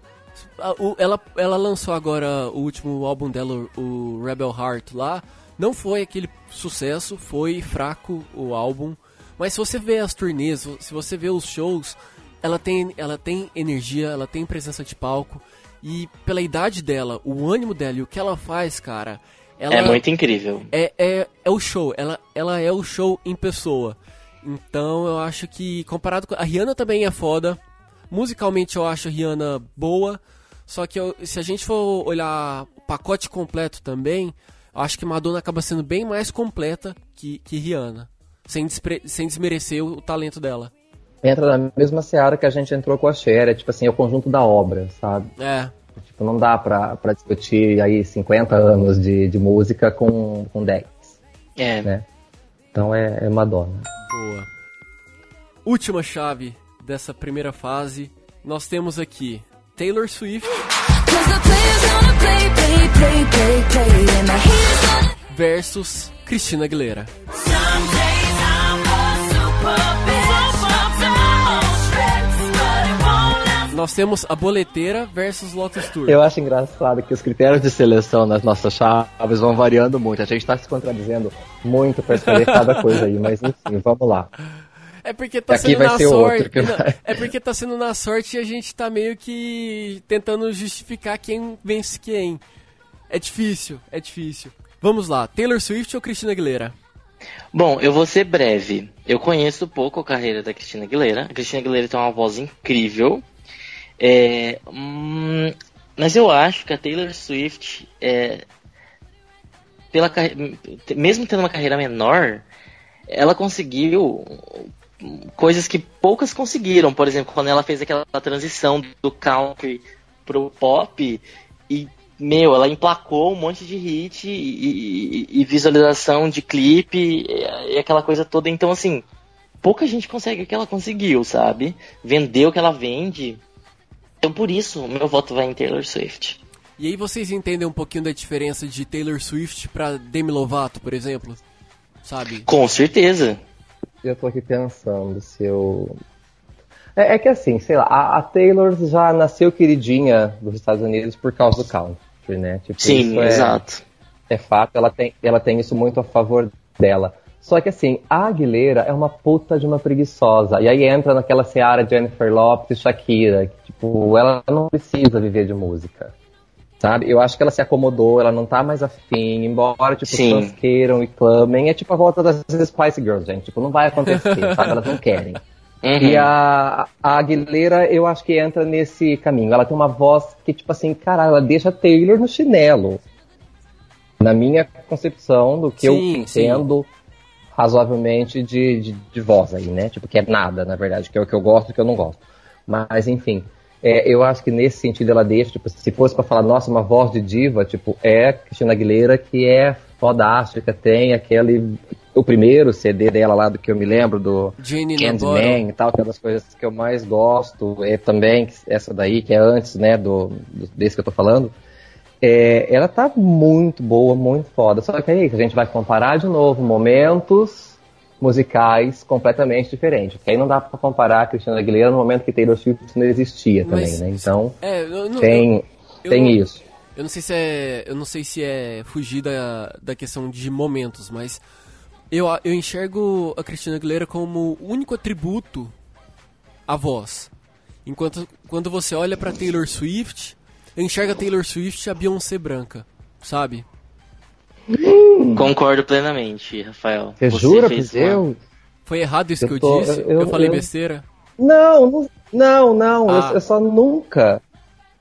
ela, ela lançou agora o último álbum dela, o Rebel Heart lá, não foi aquele sucesso, foi fraco o álbum, mas se você vê as turnês, se você vê os shows, ela tem, ela tem energia, ela tem presença de palco e pela idade dela, o ânimo dela e o que ela faz, cara, ela É muito incrível. é, é, é o show, ela, ela é o show em pessoa. Então eu acho que, comparado com. A Rihanna também é foda. Musicalmente eu acho a Rihanna boa. Só que eu- se a gente for olhar o pacote completo também, eu acho que Madonna acaba sendo bem mais completa que, que Rihanna. Sem, despre- sem desmerecer o, o talento dela. Entra na mesma seara que a gente entrou com a Cher, é tipo assim, é o conjunto da obra, sabe? É. Tipo, não dá pra, pra discutir aí 50 anos de, de música com, com 10, É. né? Então é, é Madonna. Boa. Última chave dessa primeira fase. Nós temos aqui Taylor Swift play, play, play, versus Christina Aguilera. Some days I'm a super Nós temos a boleteira versus Lotus Tour. Eu acho engraçado que os critérios de seleção nas nossas chaves vão variando muito. A gente tá se contradizendo muito pra escolher cada coisa aí, mas enfim, vamos lá. É porque tá Aqui sendo vai na ser sorte. outro que Não, vai. É porque tá sendo na sorte e a gente tá meio que tentando justificar quem vence quem. É difícil, é difícil. Vamos lá, Taylor Swift ou Christina Aguilera? Bom, eu vou ser breve. Eu conheço pouco a carreira da Cristina Aguilera. A Cristina Aguilera tem uma voz incrível. É, hum, mas eu acho que a Taylor Swift, é, pela, mesmo tendo uma carreira menor, ela conseguiu coisas que poucas conseguiram. Por exemplo, quando ela fez aquela transição do country pro pop e meu, ela emplacou um monte de hit e, e- e visualização de clipe e, e aquela coisa toda. Então, assim, pouca gente consegue o que ela conseguiu, sabe? Vendeu o que ela vende. Então por isso o meu voto vai em Taylor Swift. E aí vocês entendem um pouquinho da diferença de Taylor Swift pra Demi Lovato, por exemplo? Sabe? Com certeza. Eu tô aqui pensando se eu. É, é que assim, sei lá, a, a Taylor já nasceu queridinha dos Estados Unidos por causa do country, né? Tipo, Sim, isso é- exato. é fato, ela tem, ela tem isso muito a favor dela. Só que assim, a Aguilera é uma puta de uma preguiçosa. E aí entra naquela seara Jennifer Lopez e Shakira. Tipo, ela não precisa viver de música. Sabe? Eu acho que ela se acomodou, ela não tá mais afim, embora, tipo, as Sim. pessoas queiram e clamem. É tipo a volta das Spice Girls, gente. Tipo, não vai acontecer, sabe? Elas não querem. Uhum. E a, a Aguilera, eu acho que entra nesse caminho. Ela tem uma voz que, tipo assim, caralho, ela deixa Taylor no chinelo. Na minha concepção do que Sim, eu entendo razoavelmente de, de, de voz aí, né? Tipo, que é nada, na verdade, que é o que eu gosto e o que eu não gosto. Mas, enfim, é, eu acho que nesse sentido ela deixa, tipo, se fosse pra falar, nossa, uma voz de diva, tipo, é Cristina Aguilera, que é fodástica, tem aquele. O primeiro CD dela lá do que eu me lembro, do. Candyman e tal, que é uma das coisas que eu mais gosto, é também essa daí, que é antes, né, do, do- desse que eu tô falando. É, ela tá muito boa, muito foda. Só que aí a gente vai comparar de novo momentos musicais completamente diferentes. Porque aí não dá pra comparar a Cristina Aguilera no momento que Taylor Swift não existia também, Mas- né? Então É, eu não, tem, eu tem isso. Eu não sei se é. Eu não sei se é fugir da, da questão de momentos, mas eu, eu enxergo a Cristina Aguilera como o único atributo a voz. Enquanto quando você olha pra Taylor Swift, eu enxergo a Taylor Swift e a Beyoncé branca, sabe? Concordo plenamente, Rafael. Você, jura por Deus? Foi errado isso Eu que eu tô- disse? eu- Eu, falei eu- besteira? Não, não, não, não. Ah. Eu, eu só nunca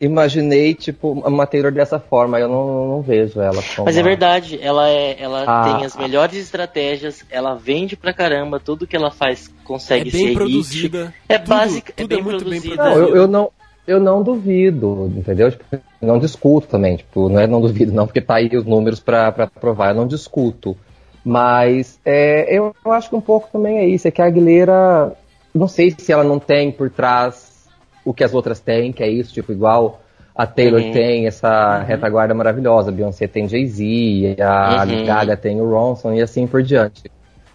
imaginei, tipo, uma Taylor dessa forma. Eu não, não vejo ela como. Mas é verdade, ela é, ela Ah, tem as melhores estratégias, ela vende pra caramba, tudo que ela faz É consegue bem ser produzida. hit. É tudo, básica, é tudo bem é muito bem produzida. Não, eu, eu não. Eu não duvido, entendeu? Tipo, não discuto também, tipo, não é não duvido não, porque tá aí os números pra, pra provar, eu não discuto. Mas é, eu, eu acho que um pouco também é isso, é que a Aguilera, não sei se ela não tem por trás o que as outras têm, que é isso, tipo, igual a Taylor Uhum. tem essa retaguarda maravilhosa, a Beyoncé tem Jay-Z, a Uhum. Gaga tem o Ronson e assim por diante.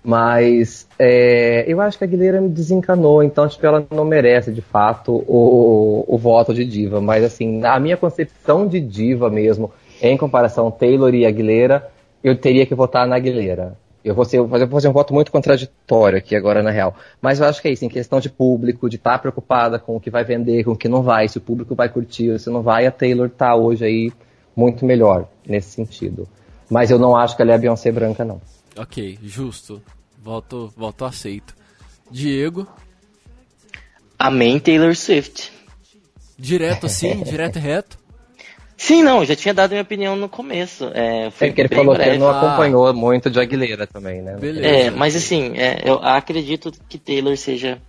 Mas é, eu acho que a Aguilera me desencanou, então tipo, ela não merece de fato o, o voto de diva. Mas assim, a minha concepção de diva mesmo, em comparação Taylor e Aguilera, eu teria que votar na Aguilera. Eu vou, ser, eu vou fazer um voto muito contraditório aqui agora, na real. Mas eu acho que é isso, em questão de público, de estar preocupada com o que vai vender, com o que não vai, se o público vai curtir se não vai, a Taylor tá hoje aí muito melhor nesse sentido. Mas eu não acho que ela é a Beyoncé branca, não. Ok, justo. Voto, voto aceito. Diego, Amém Taylor Swift. direto assim, direto e reto. Sim, não, já tinha dado minha opinião no começo. É, foi É porque ele bem falou que breve. ele não Ah. acompanhou muito de Aguilera também, né? Beleza. É, mas assim, é, eu acredito que Taylor seja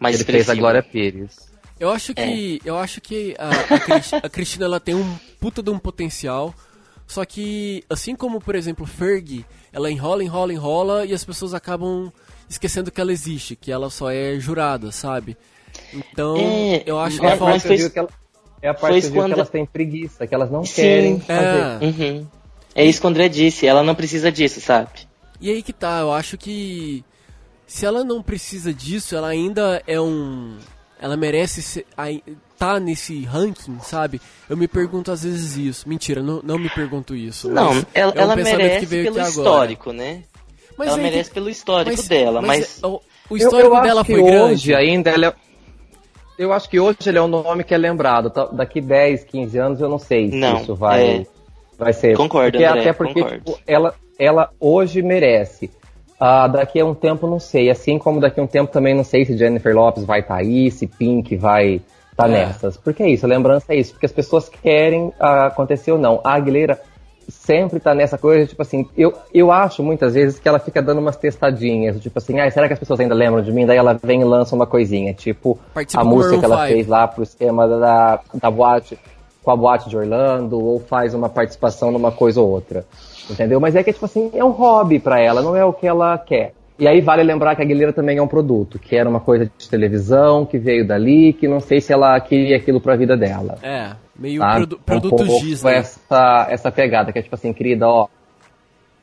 mais Ele fez a. Glória Pires. Eu acho que, eu acho que a, a Cristina ela tem um puta de um potencial, só que assim como por exemplo Fergie, ela enrola, enrola, enrola e as pessoas acabam esquecendo que ela existe, que ela só é jurada, sabe? Então É, eu acho que mas- É a falta foi- que que ela- é a foi parte que isso digo que quando- elas têm preguiça, que elas não Sim. querem fazer. é, Uhum. É isso que o André disse, ela não precisa disso, sabe? E aí que tá, eu acho que se ela não precisa disso, ela ainda é um. Ela merece ser, tá nesse ranking, sabe? Eu me pergunto às vezes isso. Mentira, não, não me pergunto isso. Não, mas ela, é um ela merece que veio pelo aqui agora. histórico, né? Mas ela aí que- merece pelo histórico dela, mas, é, o, Eu- histórico eu acho dela que foi hoje grande. ainda ela é... Eu acho que hoje ele é um nome que é lembrado. Tá- Daqui 10, 15 anos eu não sei se Não, isso vai, é. vai ser. Concordo, porque, André, Até porque concordo. tipo, ela, ela hoje merece. Ah, daqui a um tempo não sei. Assim como daqui a um tempo também não sei se Jennifer Lopes vai estar aí, se Pink vai É. nessas. Porque é isso, a lembrança é isso. Porque as pessoas querem acontecer ou não. A Aguilera sempre tá nessa coisa, tipo assim, eu, eu acho muitas vezes que ela fica dando umas testadinhas, tipo assim, ah, será que as pessoas ainda lembram de mim? Daí ela vem e lança uma coisinha, tipo Participa a música que ela 5. fez lá pro esquema da, da boate, com a boate de Orlando, ou faz uma participação numa coisa ou outra. Entendeu? Mas é que, tipo assim, é um hobby pra ela, não é o que ela quer. E aí vale lembrar que a Aguilera também é um produto, que era uma coisa de televisão, que veio dali, que não sei se ela queria aquilo pra vida dela. É, meio tá? produ Um produto pouco Disney. Essa, essa pegada, que é tipo assim, querida, ó.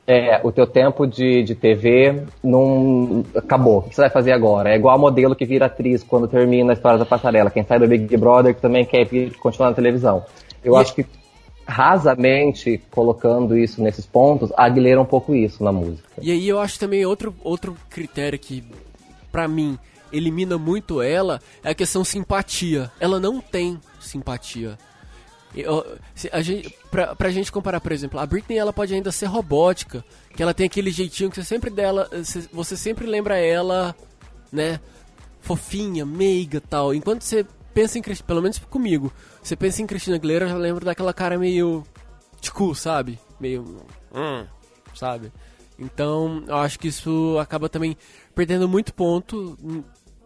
É, o teu tempo de, de TV não acabou. O que você vai fazer agora? É igual a modelo que vira atriz quando termina a história da passarela. Quem sai do Big Brother que também quer vir continuar na televisão. Eu E- acho que rasamente colocando isso nesses pontos, Aguilera um pouco isso na música. E aí eu acho também outro, outro critério que, pra mim, elimina muito ela é a questão simpatia. Ela não tem simpatia. Eu- a gente, pra, pra gente comparar, por exemplo, a Britney ela pode ainda ser robótica, que ela tem aquele jeitinho que você sempre dela, você sempre lembra ela, né, fofinha, meiga, tal. Enquanto você pensa em Cristina, pelo menos comigo, você pensa em Cristina Aguilera, eu já lembro daquela cara meio tipo, sabe? Meio hum, sabe? Então, eu acho que isso acaba também perdendo muito ponto hum,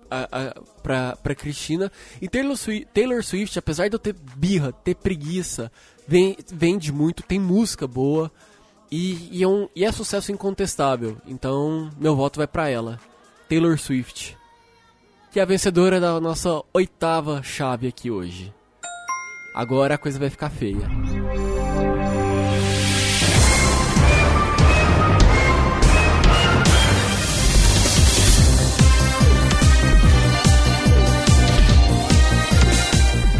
a, a, pra, pra Cristina. E Taylor Swift, Taylor Swift, apesar de eu ter birra, ter preguiça, vende muito, tem música boa e, e, é um, e é sucesso incontestável. Então, meu voto vai pra ela. Taylor Swift. Que é a vencedora da nossa oitava chave aqui hoje. Agora a coisa vai ficar feia.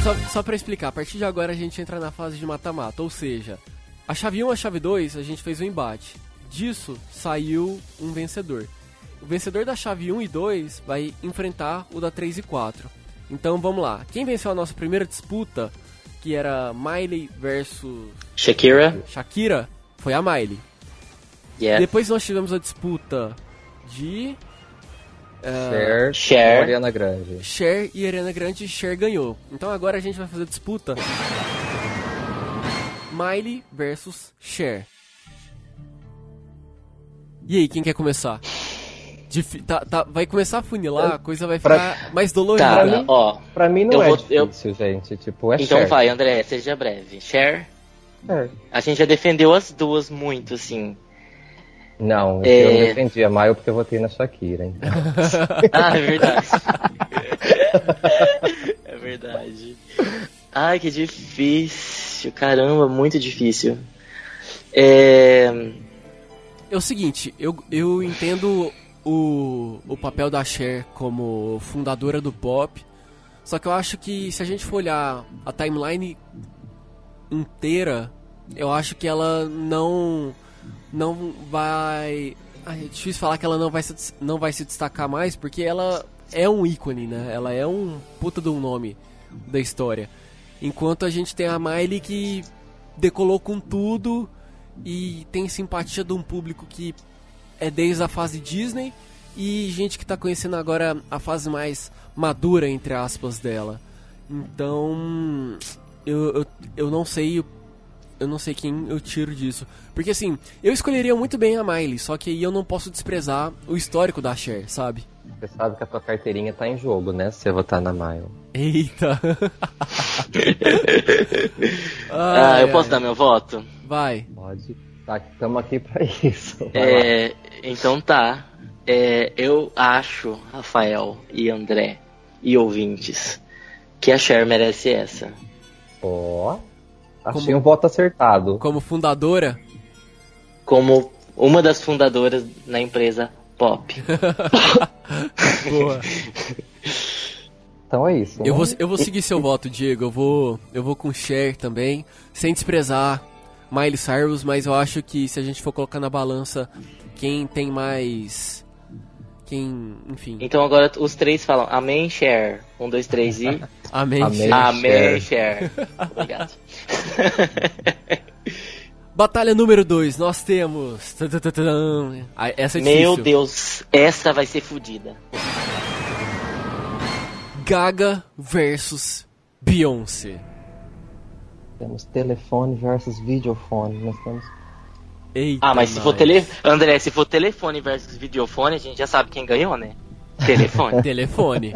Só, só pra explicar, a partir de agora a gente entra na fase de mata-mata, ou seja, a chave 1 e a chave 2 a gente fez o embate. Disso saiu um vencedor. O vencedor da chave 1 e 2 vai enfrentar o da 3 e 4. Então vamos lá. Quem venceu a nossa primeira disputa, que era Miley versus Shakira, Shakira, foi a Miley. yeah. Depois nós tivemos a disputa de Cher, Cher. Ariana Grande. Cher e Ariana Grande e Cher ganhou. Então agora a gente vai fazer a disputa Miley versus Cher. E aí, quem quer começar? Difi- tá- tá- vai começar a funilar, a coisa vai Pra- ficar mais dolorida. Tá, mim- ó. Pra mim não Eu é vou- eu- difícil, gente. Tipo, é Então Cher. vai, André, seja breve. Cher, É. a gente já defendeu as duas muito, assim. Não, É. eu não defendi a Maio porque eu votei na Shakira, então. Ah, é verdade. é verdade. Ai, que difícil. Caramba, muito difícil. É... É o seguinte, eu, eu entendo o, o papel da Cher como fundadora do pop, só que eu acho que se a gente for olhar a timeline inteira, eu acho que ela não não vai Ai, é difícil falar que ela não vai se, não vai se destacar mais porque ela é um ícone, né? Ela é um puta de um nome da história. Enquanto a gente tem a Miley que decolou com tudo e tem simpatia de um público que é desde a fase Disney e gente que tá conhecendo agora a fase mais madura, entre aspas, dela. Então, eu, eu, eu não sei eu não sei quem eu tiro disso. Porque assim, eu escolheria muito bem a Miley, só que aí eu não posso desprezar o histórico da Cher, sabe? Você sabe que a tua carteirinha tá em jogo, né? Se você votar na Maio. Eita! Ah, Ai, eu posso ai. dar meu voto? Vai. Pode. Tá, estamos aqui pra isso. É, então tá. É, eu acho, Rafael e André e ouvintes, que a Cher merece essa. Ó. Achei Como- um voto acertado. Como fundadora, Como uma das fundadoras na empresa Pop. boa. Então é isso. Eu né? vou, eu vou seguir seu voto, Diego. Eu vou, eu vou com Cher também, sem desprezar Miley Cyrus, mas eu acho que se a gente for colocar na balança quem tem mais. Quem. Enfim. Então agora os três falam Amém, Cher. Um, dois, três e. Amém. Amém. Cher. Amém, Cher. Obrigado. Batalha número 2, nós temos. Essa é difícil. Meu Deus, essa vai ser fodida. Gaga versus Beyoncé. Temos telefone versus videofone. Nós temos. Eita. Ah, mas se for nós. tele... André, se for telefone versus videofone, a gente já sabe quem ganhou, né? Telefone. Telefone.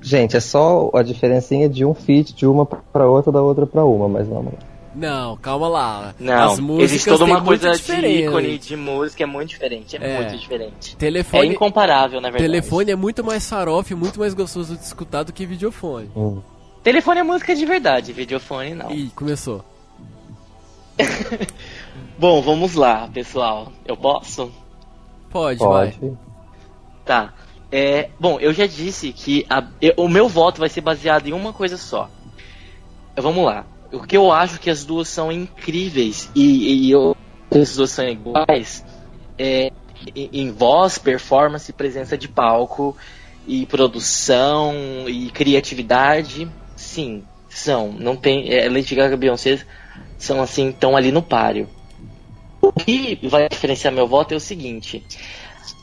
Gente, é só a diferencinha de um feat de uma pra outra, da outra pra uma, mas vamos lá. Não, calma lá. Não, As músicas existe toda uma coisa muito de diferente. ícone de música, é muito diferente, é, É. muito diferente. É Telefone, incomparável, na verdade. telefone é muito mais farofa e muito mais gostoso de escutar do que videofone. Hum. Telefone é música de verdade, videofone não. Ih, começou. Bom, vamos lá, pessoal. Eu posso? Pode, vai. Pode. Tá. É, bom, eu já disse que a- eu- o meu voto vai ser baseado em uma coisa só. Vamos lá. O que eu acho que as duas são incríveis e, e eu as duas são iguais é em, em voz, performance, presença de palco e produção e criatividade. Sim, são. Não tem. É, Lady Gaga e Beyoncé são assim, estão ali no páreo. O que vai diferenciar meu voto é o seguinte: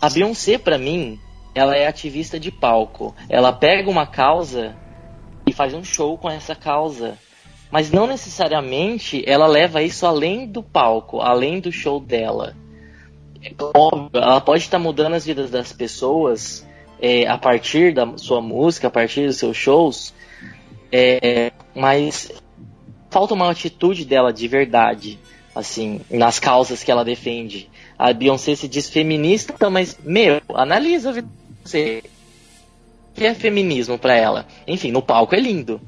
a Beyoncé, pra mim, ela é ativista de palco. Ela pega uma causa e faz um show com essa causa. Mas não necessariamente ela leva isso além do palco, além do show dela. É óbvio, ela pode estar mudando as vidas das pessoas é, a partir da sua música, a partir dos seus shows, é, mas falta uma atitude dela de verdade, assim, nas causas que ela defende. A Beyoncé se diz feminista, mas, meu, analisa você. O que é feminismo pra ela? Enfim, no palco é lindo.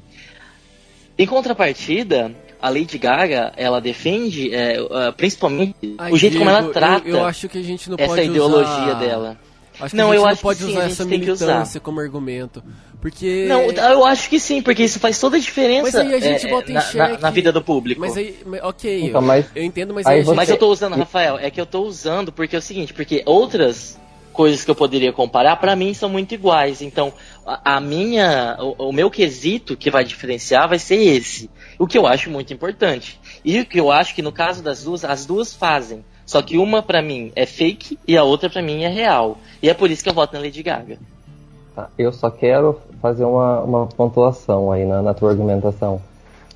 Em contrapartida, a Lady Gaga, ela defende, é, principalmente, Ai, o jeito como Diego, ela trata Eu, eu acho que a gente não essa pode ideologia usar... dela. Acho que Não, a gente eu não acho que pode sim, usar a gente essa tem que usar. militância como argumento. Porque. Não, eu acho que sim, porque isso faz toda a diferença Mas aí a gente é, bota em na, na- vida do público. Mas aí, ok, Então, eu, mas- eu entendo, mas aí aí, gente... Mas você- eu tô usando, Rafael, é que eu tô usando porque é o seguinte, porque outras coisas que eu poderia comparar, pra mim, são muito iguais. Então, a, a minha, o, o meu quesito que vai diferenciar vai ser esse. O que eu acho muito importante. E o que eu acho que no caso das duas, as duas fazem. Só que uma pra mim é fake e a outra pra mim é real. E é por isso que eu voto na Lady Gaga. Tá, Eu só quero fazer uma, uma pontuação aí na, na tua argumentação.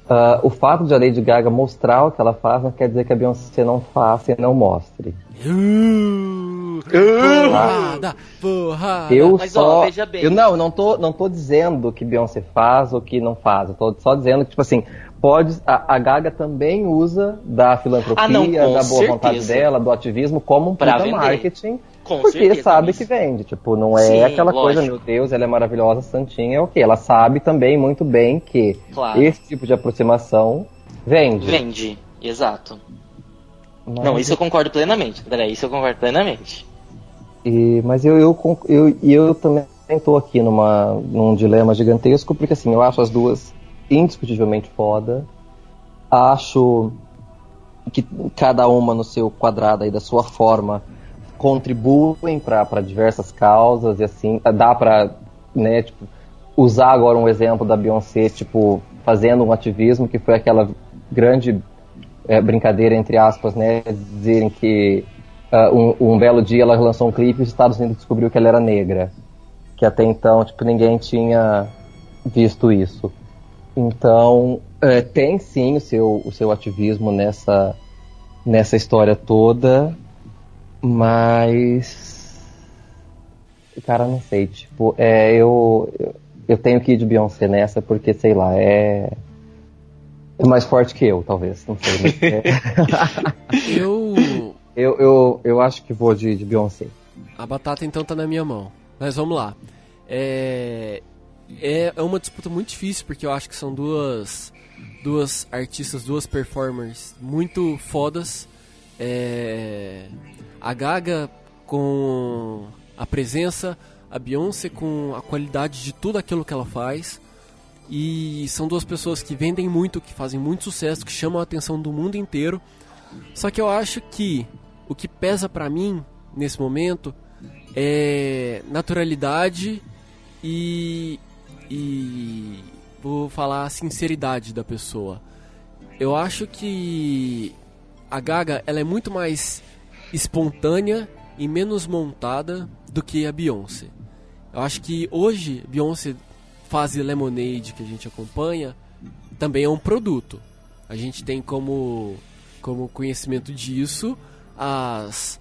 Ah, o fato de a Lady Gaga mostrar o que ela faz não quer dizer que a Beyoncé não faça e não mostre. Uh, porrada, porrada. Eu Mas, só. ó, veja bem. Eu não, não tô, não tô dizendo que Beyoncé faz ou que não faz. Eu tô só dizendo que, tipo assim, pode. A, a Gaga também usa da filantropia, Ah, não, da boa vontade certeza. dela, do ativismo, como um puta marketing. Com porque certeza, sabe mas- que vende. Tipo, não é Sim, aquela coisa, lógico. meu Deus, ela é maravilhosa, santinha, é o quê? Ela sabe também muito bem que Claro. esse tipo de aproximação vende. Vende, exato. Mas- Não, isso eu concordo plenamente. Peraí, isso eu concordo plenamente. E, mas eu, eu, eu, eu também estou aqui numa, num dilema gigantesco, porque assim, eu acho as duas indiscutivelmente foda. Acho que cada uma no seu quadrado aí da sua forma contribuem para diversas causas e assim, dá para né, tipo, usar agora um exemplo da Beyoncé, tipo, fazendo um ativismo que foi aquela grande é, brincadeira, entre aspas, né, dizerem que ah, um, um belo dia ela lançou um clipe e os Estados Unidos descobriu que ela era negra. Que até então, tipo, ninguém tinha visto isso. Então, é, tem sim o seu, o seu ativismo nessa, nessa história toda, mas. Cara, não sei, tipo, é, eu, eu, tenho que ir de Beyoncé nessa porque, sei lá, é. É mais forte que eu, talvez, não sei. mas é- Eu. eu, eu, eu acho que vou de, de Beyoncé. A batata então tá na minha mão. Mas vamos lá. É, é é uma disputa muito difícil porque eu acho que são duas duas artistas, duas performers muito fodas. É, a Gaga com a presença, a Beyoncé com a qualidade de tudo aquilo que ela faz. E são duas pessoas que vendem muito, que fazem muito sucesso, que chamam a atenção do mundo inteiro. Só que eu acho que o que pesa pra mim nesse momento é naturalidade e e vou falar a sinceridade da pessoa. Eu acho que a Gaga ela é muito mais espontânea e menos montada do que a Beyoncé. Eu acho que hoje Beyoncé fase Lemonade que a gente acompanha também é um produto. A gente tem como como conhecimento disso as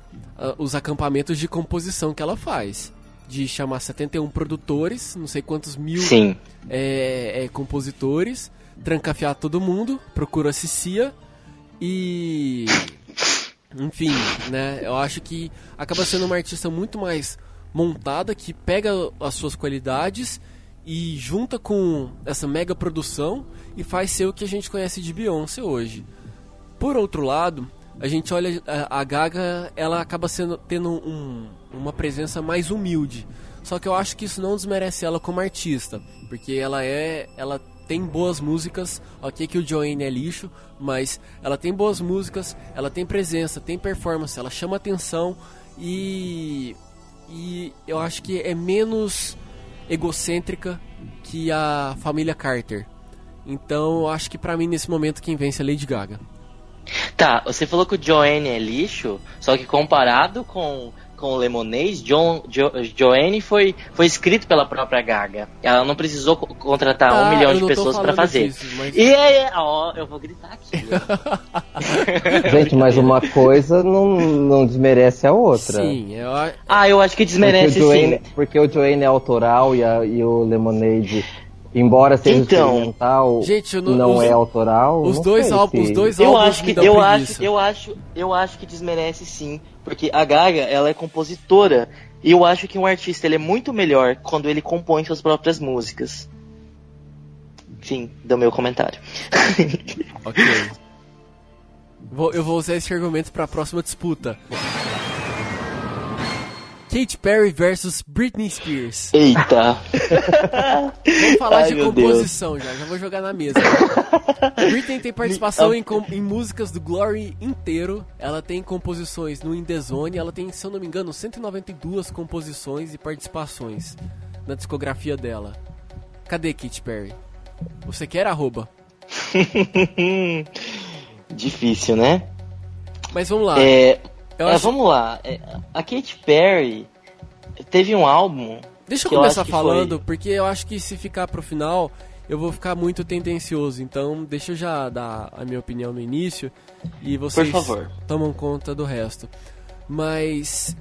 os acampamentos de composição que ela faz. De chamar 71 produtores, não sei quantos mil é, é, compositores, trancafiar todo mundo, procura-se Cia e. Enfim, né? Eu acho que acaba sendo uma artista muito mais montada, que pega as suas qualidades e junta com essa mega produção e faz ser o que a gente conhece de Beyoncé hoje. Por outro lado, a gente olha a, a Gaga, ela acaba sendo tendo um- uma presença mais humilde. Só que eu acho que isso não desmerece ela como artista, porque ela é, ela tem boas músicas, ok que o Joanne é lixo, mas ela tem boas músicas, ela tem presença, tem performance, ela chama atenção e e eu acho que é menos egocêntrica que a família Carter. Então, eu acho que pra mim nesse momento quem vence é Lady Gaga. Tá, você falou que o Joanne é lixo, só que comparado com, com o Lemonade, John, jo, Joanne foi, foi escrito pela própria Gaga. Ela não precisou co- contratar Tá, um milhão de pessoas pra falando fazer. disso, mas- E é, é, ó, eu vou gritar aqui. Gente, mas uma coisa não, não desmerece a outra. Sim, eu, ah, eu acho que Porque desmerece o, Joanne, sim. porque o Joanne é autoral e, a- e o Lemonade, embora seja Então, experimental, gente, não- não os- é autoral. os dois álbuns, se- os dois Eu álbuns acho me que dão eu preguiça. acho, eu acho, eu acho que desmerece sim, porque a Gaga, ela é compositora, e eu acho que um artista ele é muito melhor quando ele compõe suas próprias músicas. Fim do meu comentário. Ok. Vou- eu vou usar esse argumento pra próxima disputa. Katy Perry versus Britney Spears. Eita. Vamos falar Ai, de composição já, já vou jogar na mesa. Britney tem participação em, em músicas do Glory inteiro. Ela tem composições no In The Zone. Ela tem, se eu não me engano, 192 composições e participações na discografia dela. Cadê Katy Perry? Você quer arroba? Difícil, né? Mas vamos lá. É, Eu é, acho- Vamos lá. É, a Katy Perry teve um álbum. Deixa eu eu começar que falando, foi- porque eu acho que se ficar pro final, eu vou ficar muito tendencioso. Então, deixa eu já dar a minha opinião no início e vocês tomam conta do resto. Mas,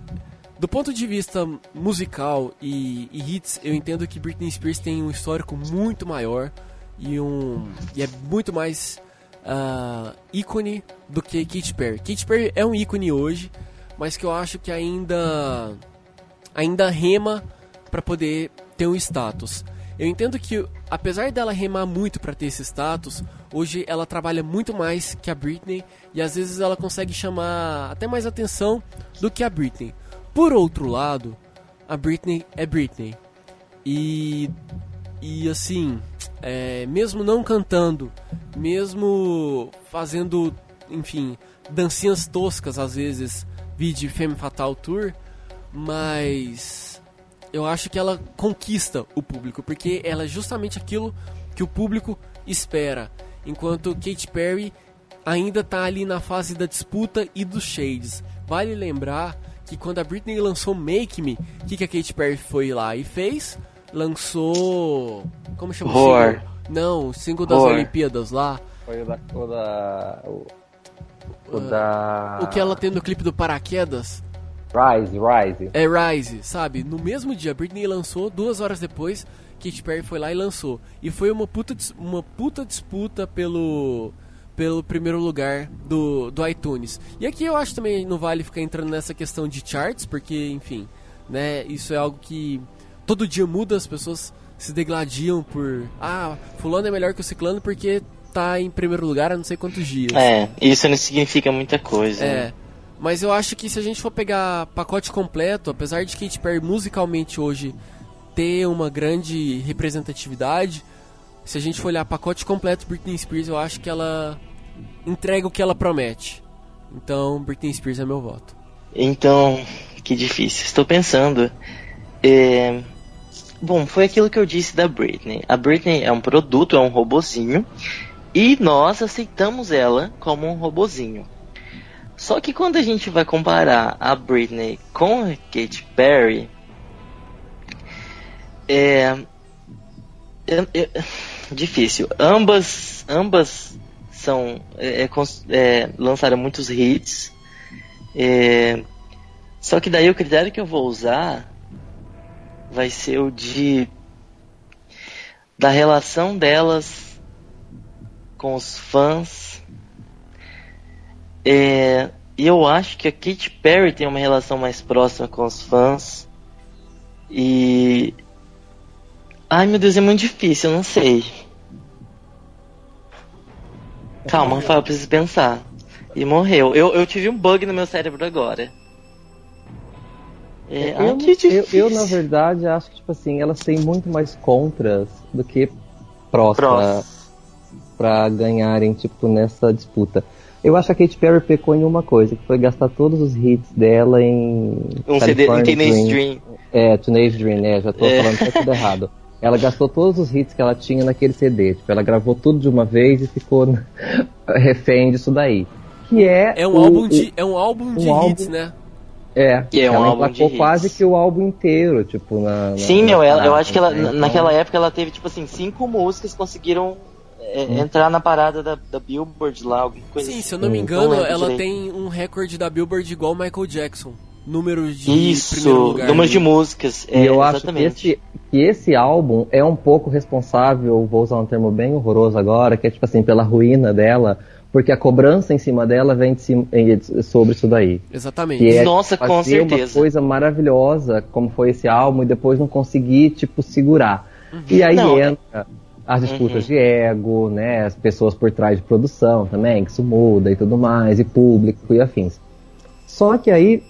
do ponto de vista musical e, e hits, eu entendo que Britney Spears tem um histórico muito maior e, um, e é muito mais ah, ícone do que Katy Perry. Katy Perry é um ícone hoje, mas que eu acho que ainda ainda rema para poder ter um status. Eu entendo que, apesar dela remar muito para ter esse status, hoje ela trabalha muito mais que a Britney e às vezes ela consegue chamar até mais atenção do que a Britney. Por outro lado, a Britney é Britney. E, e assim, é, mesmo não cantando, mesmo fazendo, enfim, dancinhas toscas às vezes, vídeo Femme Fatal Tour, mas eu acho que ela conquista o público, porque ela é justamente aquilo que o público espera. Enquanto Katy Perry ainda tá ali na fase da disputa e dos shades. Vale lembrar que quando a Britney lançou Make Me, o que, que a Katy Perry foi lá e fez? Lançou. Como chama o Roar. single? Não, o single das Roar. Olimpíadas lá. Foi o da. O da. O, o da. O que ela tem no clipe do Paraquedas. Rise, Rise. É Rise, sabe? No mesmo dia, Britney lançou, duas horas depois, Katy Perry foi lá e lançou. E foi uma puta, dis- uma puta disputa pelo, pelo primeiro lugar do, do iTunes. E aqui eu acho também não vale ficar entrando nessa questão de charts, porque, enfim, né? Isso é algo que todo dia muda, as pessoas se degladiam por. Ah, fulano é melhor que o ciclano porque tá em primeiro lugar há não sei quantos dias. É, isso não significa muita coisa. né? É. Mas eu acho que se a gente for pegar pacote completo, apesar de Katy Perry musicalmente hoje ter uma grande representatividade, se a gente for olhar pacote completo Britney Spears, eu acho que ela entrega o que ela promete. Então, Britney Spears é meu voto. Então, que difícil. Estou pensando. É, Bom, foi aquilo que eu disse da Britney. A Britney é um produto, é um robozinho. E nós aceitamos ela como um robozinho. Só que quando a gente vai comparar a Britney com a Katy Perry, é, eu- eu- difícil. Ambas, ambas são é, é, é, lançaram muitos hits. É, só que daí o critério que eu vou usar vai ser o de da relação delas com os fãs. É, e eu acho que a Katy Perry tem uma relação mais próxima com os fãs. E. Ai meu Deus, é muito difícil, eu não sei. Calma, Rafael, eu preciso pensar. E morreu. Eu, eu tive um bug no meu cérebro agora. É, eu, que eu, difícil. eu, na verdade, acho que, tipo assim, elas têm muito mais contras do que prós pra ganharem, tipo, nessa disputa. Eu acho que a Katy Perry pecou em uma coisa, que foi gastar todos os hits dela em Um CD em Teenage Dream. É, Teenage Dream, né? Já tô É. falando que é tudo errado. Ela gastou todos os hits que ela tinha naquele CD. Tipo, ela gravou tudo de uma vez e ficou refém disso daí. Que é. É um o- álbum de, é um álbum de um hits, álbum- né? É, E é um ela álbum de hits. quase que o álbum inteiro, tipo, na. na- Sim, na meu, ela, eu acho que ela, né? na- Então, naquela época ela teve, tipo assim, cinco músicas que conseguiram é, entrar na parada da, da Billboard lá, alguma coisa Sim, assim. se eu não me Hum. engano, lembro ela direito. tem um recorde da Billboard igual o Michael Jackson. Número de Isso, primeiro lugar. número de músicas. E É, eu acho que exatamente. esse, que esse álbum é um pouco responsável, vou usar um termo bem horroroso agora, que é tipo assim, pela ruína dela, porque a cobrança em cima dela vem de cima, sobre isso daí. Exatamente. Que é Nossa, com fazer uma certeza. coisa maravilhosa, como foi esse álbum, e depois não conseguir, tipo, segurar. E aí Não, entra as disputas Uhum. de ego, né? As pessoas por trás de produção também, que isso muda e tudo mais, e público e afins. Só que aí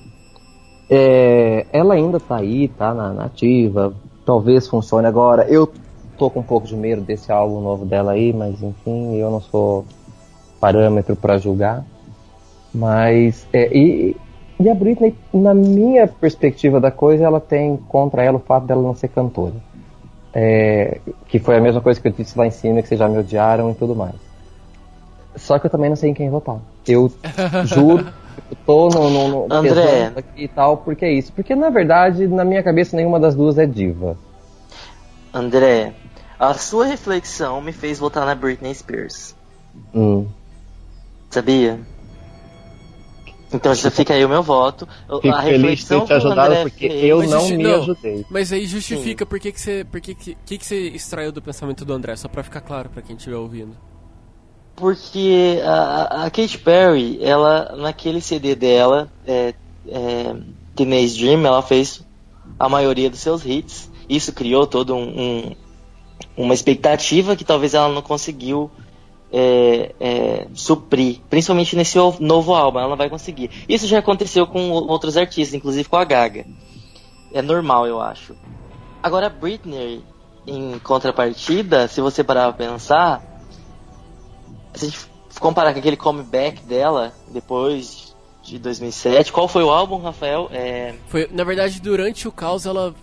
é, ela ainda tá aí, tá na, na ativa, talvez funcione agora. Eu tô com um pouco de medo desse álbum novo dela aí, mas enfim, eu não sou parâmetro pra julgar. Mas, é, e, e a Britney, na minha perspectiva da coisa, ela tem contra ela o fato dela não ser cantora. É, que foi a mesma coisa que eu disse lá em cima, que vocês já me odiaram e tudo mais. Só que eu também não sei em quem votar. Eu juro, eu tô no, no, no André. aqui e tal, porque é isso. Porque na verdade, na minha cabeça, nenhuma das duas é diva. André, a sua reflexão me fez votar na Britney Spears. Hum. Sabia? Então já fica aí o meu voto. Fico a feliz de reflexão ter te ajudado, André porque fez- eu não justi- me não. ajudei. Mas aí justifica por que, que você. Por que, que, que, que você extraiu do pensamento do André, só pra ficar claro pra quem estiver ouvindo. Porque a, a Katy Perry, ela, naquele CD dela, é, é, Teenage Dream, ela fez a maioria dos seus hits. Isso criou todo um, um- uma expectativa que talvez ela não conseguiu é, é, suprir, principalmente nesse novo álbum, ela não vai conseguir. Isso já aconteceu com outros artistas, inclusive com a Gaga. É normal, eu acho. Agora a Britney, em contrapartida, se você parar pra pensar, se a gente comparar com aquele comeback dela depois de 2007, qual foi o álbum, Rafael? É Foi, na verdade, durante o caos ela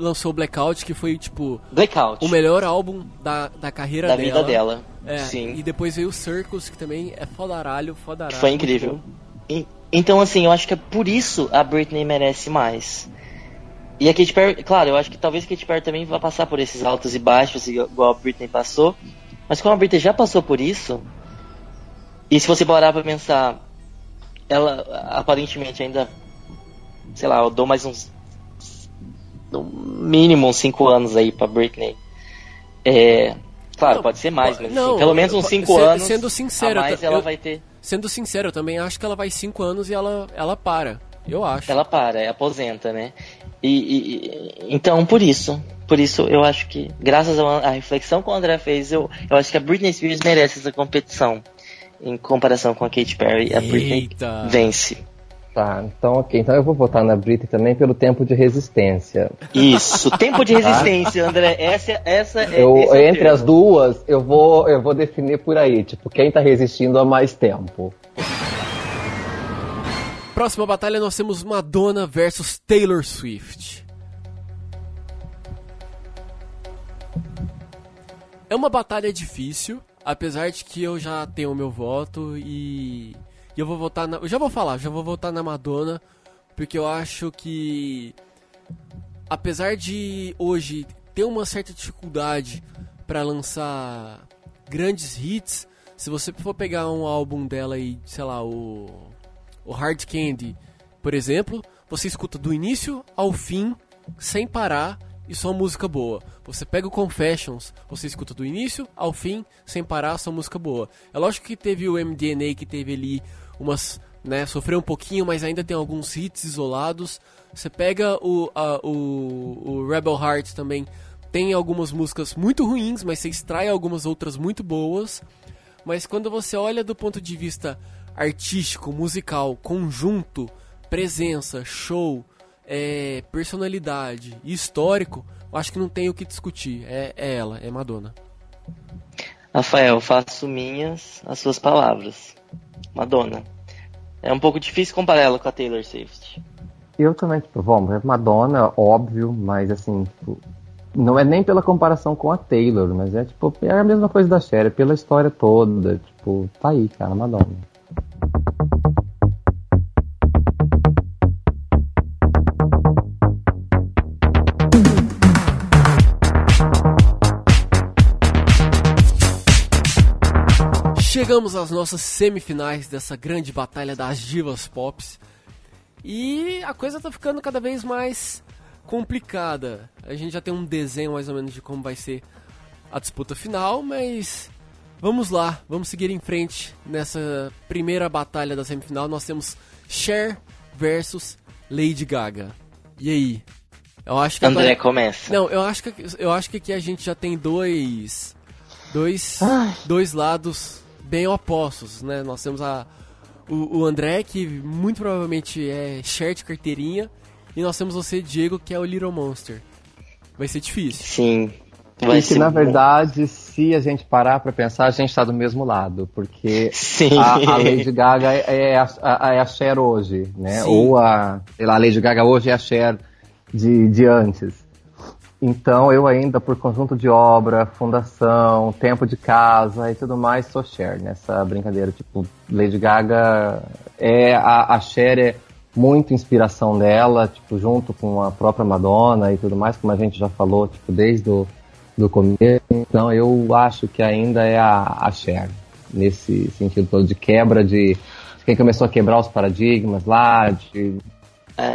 lançou o Blackout, que foi, tipo, Blackout. o melhor álbum da, da carreira da dela. vida dela. É, Sim. E depois veio o Circus, que também é fodaralho, fodaralho. Foi incrível. E- Então, assim, eu acho que é por isso a Britney merece mais. E a Katy Perry, claro, eu acho que talvez a Katy Perry também vá passar por esses altos e baixos, igual a Britney passou. Mas como a Britney já passou por isso, e se você parar pra pensar, ela aparentemente ainda, sei lá, eu dou mais uns, no mínimo uns 5 anos aí pra Britney. É, claro, Não, pode ser mais, mas não, assim, pelo menos uns po- 5 se- anos sendo sincero, a mais ela eu- vai ter. Sendo sincero, eu também acho que ela vai 5 anos e ela, ela para. Eu acho. Ela para, é, aposenta, né? E, e- então, por isso, por isso eu acho que, graças à reflexão que o André fez, eu, eu acho que a Britney Spears merece essa competição. Em comparação com a Katy Perry, a Britney Eita. vence. Tá, então ok. Então eu vou votar na Britney também pelo tempo de resistência. Isso, tempo de resistência, André. Essa, essa é. Eu, esse é o entre termo. as duas, eu vou, eu vou definir por aí, tipo, quem tá resistindo há mais tempo. Próxima batalha nós temos Madonna versus Taylor Swift. É uma batalha difícil, apesar de que eu já tenho o meu voto e eu vou votar na, eu já vou falar, já vou votar na Madonna, porque eu acho que apesar de hoje ter uma certa dificuldade para lançar grandes hits, se você for pegar um álbum dela e, sei lá, o o Hard Candy, por exemplo, você escuta do início ao fim, sem parar, e só música boa. Você pega o Confessions, você escuta do início ao fim, sem parar, só música boa. É lógico que teve o MDNA que teve ali umas, né, sofreu um pouquinho, mas ainda tem alguns hits isolados. Você pega o, a- o, o Rebel Heart também, tem algumas músicas muito ruins, mas você extrai algumas outras muito boas. Mas quando você olha do ponto de vista artístico, musical, conjunto, presença, show, é, personalidade e histórico, eu acho que não tem o que discutir. É, é ela, é Madonna. Rafael, faço minhas as suas palavras. Madonna. É um pouco difícil comparar ela com a Taylor Swift. Eu também, tipo, vamos, é Madonna, óbvio, mas assim, tipo, não é nem pela comparação com a Taylor, mas é tipo, é a mesma coisa da Cher, é pela história toda, tipo, tá aí, cara, Madonna. Chegamos às nossas semifinais dessa grande batalha das divas pops. E a coisa tá ficando cada vez mais complicada. A gente já tem um desenho mais ou menos de como vai ser a disputa final, mas vamos lá, vamos seguir em frente nessa primeira batalha da semifinal. Nós temos Cher versus Lady Gaga. E aí? Eu acho que André, agora- começa. não, eu acho que eu acho que aqui a gente já tem dois dois dois lados bem opostos, né? Nós temos a o, o André que muito provavelmente é Cher de carteirinha e nós temos você Diego que é o Little Monster. Vai ser difícil. Sim. Vai e que ser na bom. verdade, se a gente parar pra pensar, a gente tá do mesmo lado, porque Sim. a, a Lady Gaga é a, a, é a Cher hoje, né? Sim. Ou a, sei lá, a Lady Gaga hoje é a Cher de, de antes. Então eu ainda, por conjunto de obra, fundação, tempo de casa e tudo mais, sou Cher nessa brincadeira. Tipo, Lady Gaga é a, a Cher é muito inspiração dela, tipo, junto com a própria Madonna e tudo mais, como a gente já falou, tipo, desde o do começo. Então eu acho que ainda é a, a Cher, nesse sentido todo de quebra de, de quem começou a quebrar os paradigmas lá, de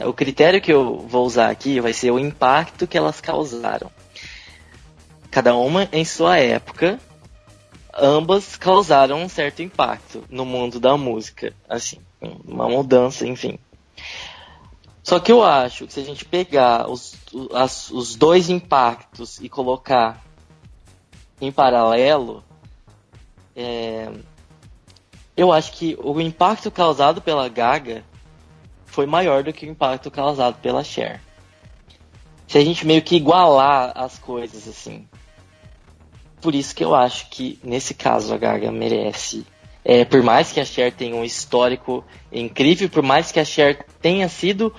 o critério que eu vou usar aqui vai ser o impacto que elas causaram. Cada uma em sua época, ambas causaram um certo impacto no mundo da música, assim, uma mudança, enfim. Só que eu acho que se a gente pegar os, as- os dois impactos e colocar em paralelo, é, eu acho que o impacto causado pela Gaga foi maior do que o impacto causado pela Cher. Se a gente meio que igualar as coisas assim. Por isso que eu acho que nesse caso a Gaga merece. É, por mais que a Cher tenha um histórico incrível, por mais que a Cher tenha sido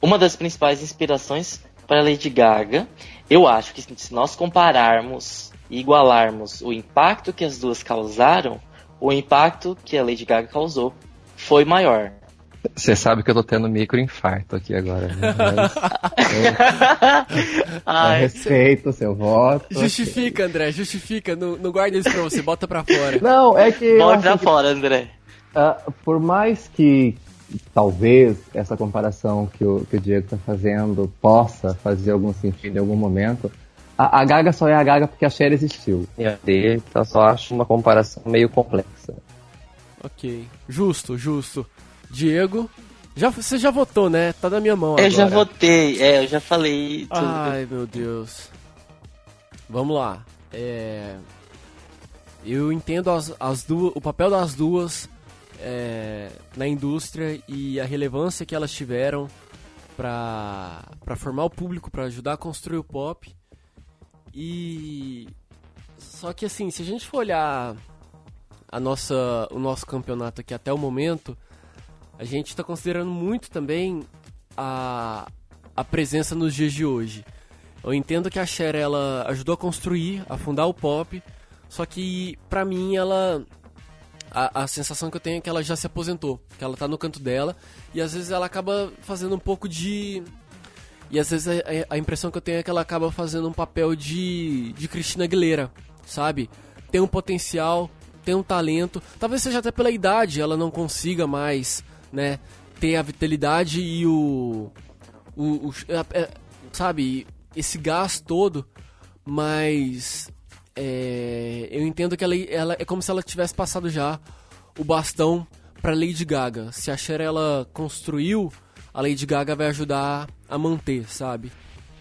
uma das principais inspirações para Lady Gaga, eu acho que se nós compararmos e igualarmos o impacto que as duas causaram, o impacto que a Lady Gaga causou foi maior. Você sabe que eu tô tendo microinfarto aqui agora. Né? Mas, eu Ai, respeito o seu voto. Justifica, André, justifica, não, não guarda isso pra você, bota pra fora. Não, é que. acho pra que, fora, André. ah, por mais que talvez essa comparação que o, que o Diego tá fazendo possa fazer algum sentido em algum momento, a, a Gaga só é a Gaga porque a Cher existiu. E a dele, então só acho uma comparação meio complexa. Ok, justo, justo. Diego, já, você já votou, né? Tá na minha mão agora. Eu já votei, é, eu já falei tudo. Ai, meu Deus. Vamos lá. É... Eu entendo as, as duas, o papel das duas é, na indústria e a relevância que elas tiveram pra formar o público, pra ajudar a construir o pop. E. Só que assim, se a gente for olhar a nossa, o nosso campeonato aqui até o momento, a gente está considerando muito também a, a presença nos dias de hoje. Eu entendo que a Cher ela ajudou a construir, a fundar o pop, só que pra mim ela a, a sensação que eu tenho é que ela já se aposentou, que ela tá no canto dela e às vezes ela acaba fazendo um pouco de e às vezes a, a impressão que eu tenho é que ela acaba fazendo um papel de de Cristina Aguilera, sabe? Tem um potencial, tem um talento, talvez seja até pela idade ela não consiga mais, né, ter a vitalidade e o o, o- é- sabe, esse gás todo, mas é, eu entendo que ela, ela é como se ela tivesse passado já o bastão para Lady Gaga. Se a ela construiu, a Lady Gaga vai ajudar a manter, sabe?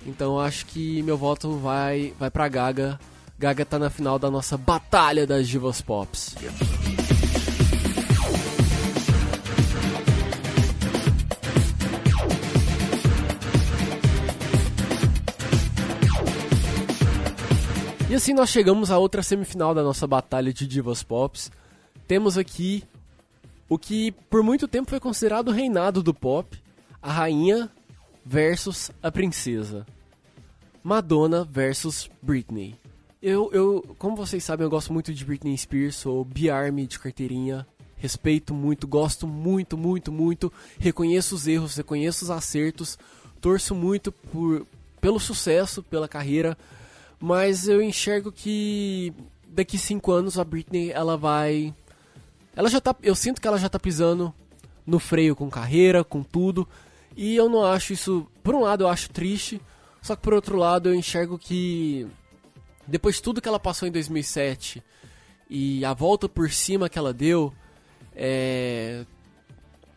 Então acho que meu voto vai vai para Gaga. Gaga tá na final da nossa batalha das divas pops. E assim nós chegamos à outra semifinal da nossa batalha de divas pops. Temos aqui o que por muito tempo foi considerado o reinado do pop, a rainha versus a princesa. Madonna versus Britney. Eu, eu, como vocês sabem, eu gosto muito de Britney Spears, sou B-Army de carteirinha, respeito muito, gosto muito, muito, muito, reconheço os erros, reconheço os acertos, torço muito por, pelo sucesso, pela carreira, mas eu enxergo que daqui cinco anos a Britney ela vai, ela já tá, eu sinto que ela já tá pisando no freio com carreira, com tudo, e eu não acho isso, por um lado eu acho triste, só que por outro lado eu enxergo que depois de tudo que ela passou em 2007 e a volta por cima que ela deu, é,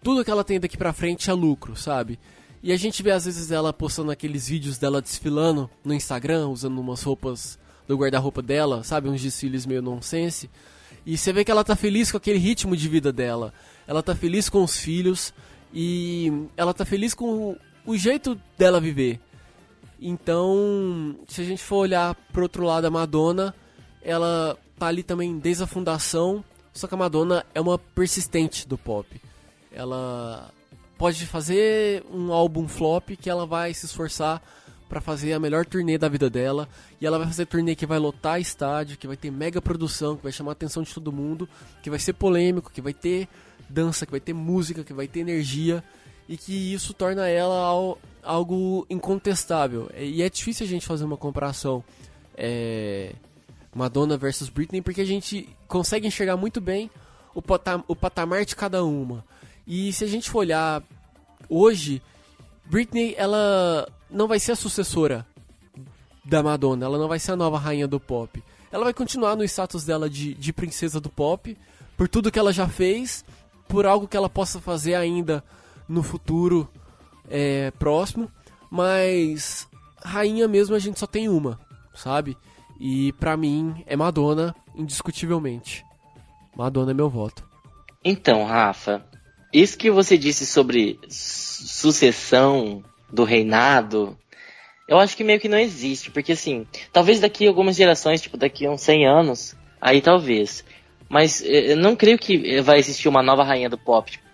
tudo que ela tem daqui pra frente é lucro, sabe? E a gente vê às vezes ela postando aqueles vídeos dela desfilando no Instagram, usando umas roupas do guarda-roupa dela, sabe? Uns desfiles meio nonsense. E você vê que ela tá feliz com aquele ritmo de vida dela. Ela tá feliz com os filhos e ela tá feliz com o jeito dela viver. Então, se a gente for olhar pro outro lado, a Madonna, ela tá ali também desde a fundação, só que a Madonna é uma persistente do pop. Ela pode fazer um álbum flop que ela vai se esforçar para fazer a melhor turnê da vida dela, e ela vai fazer turnê que vai lotar estádio, que vai ter mega produção, que vai chamar a atenção de todo mundo, que vai ser polêmico, que vai ter dança, que vai ter música, que vai ter energia, e que isso torna ela al- algo incontestável. E é difícil a gente fazer uma comparação é, Madonna versus Britney, porque a gente consegue enxergar muito bem o patamar de cada uma. E se a gente for olhar hoje, Britney ela não vai ser a sucessora da Madonna, ela não vai ser a nova rainha do pop. Ela vai continuar no status dela de, de princesa do pop, por tudo que ela já fez, por algo que ela possa fazer ainda no futuro é, próximo, mas rainha mesmo a gente só tem uma, sabe? E pra mim é Madonna, indiscutivelmente. Madonna é meu voto. Então, Rafa, isso que você disse sobre su- sucessão do reinado, eu acho que meio que não existe, porque assim, talvez daqui algumas gerações, tipo daqui uns 100 anos, aí talvez. Mas eh, eu não creio que vai existir uma nova rainha do pop. Tipo,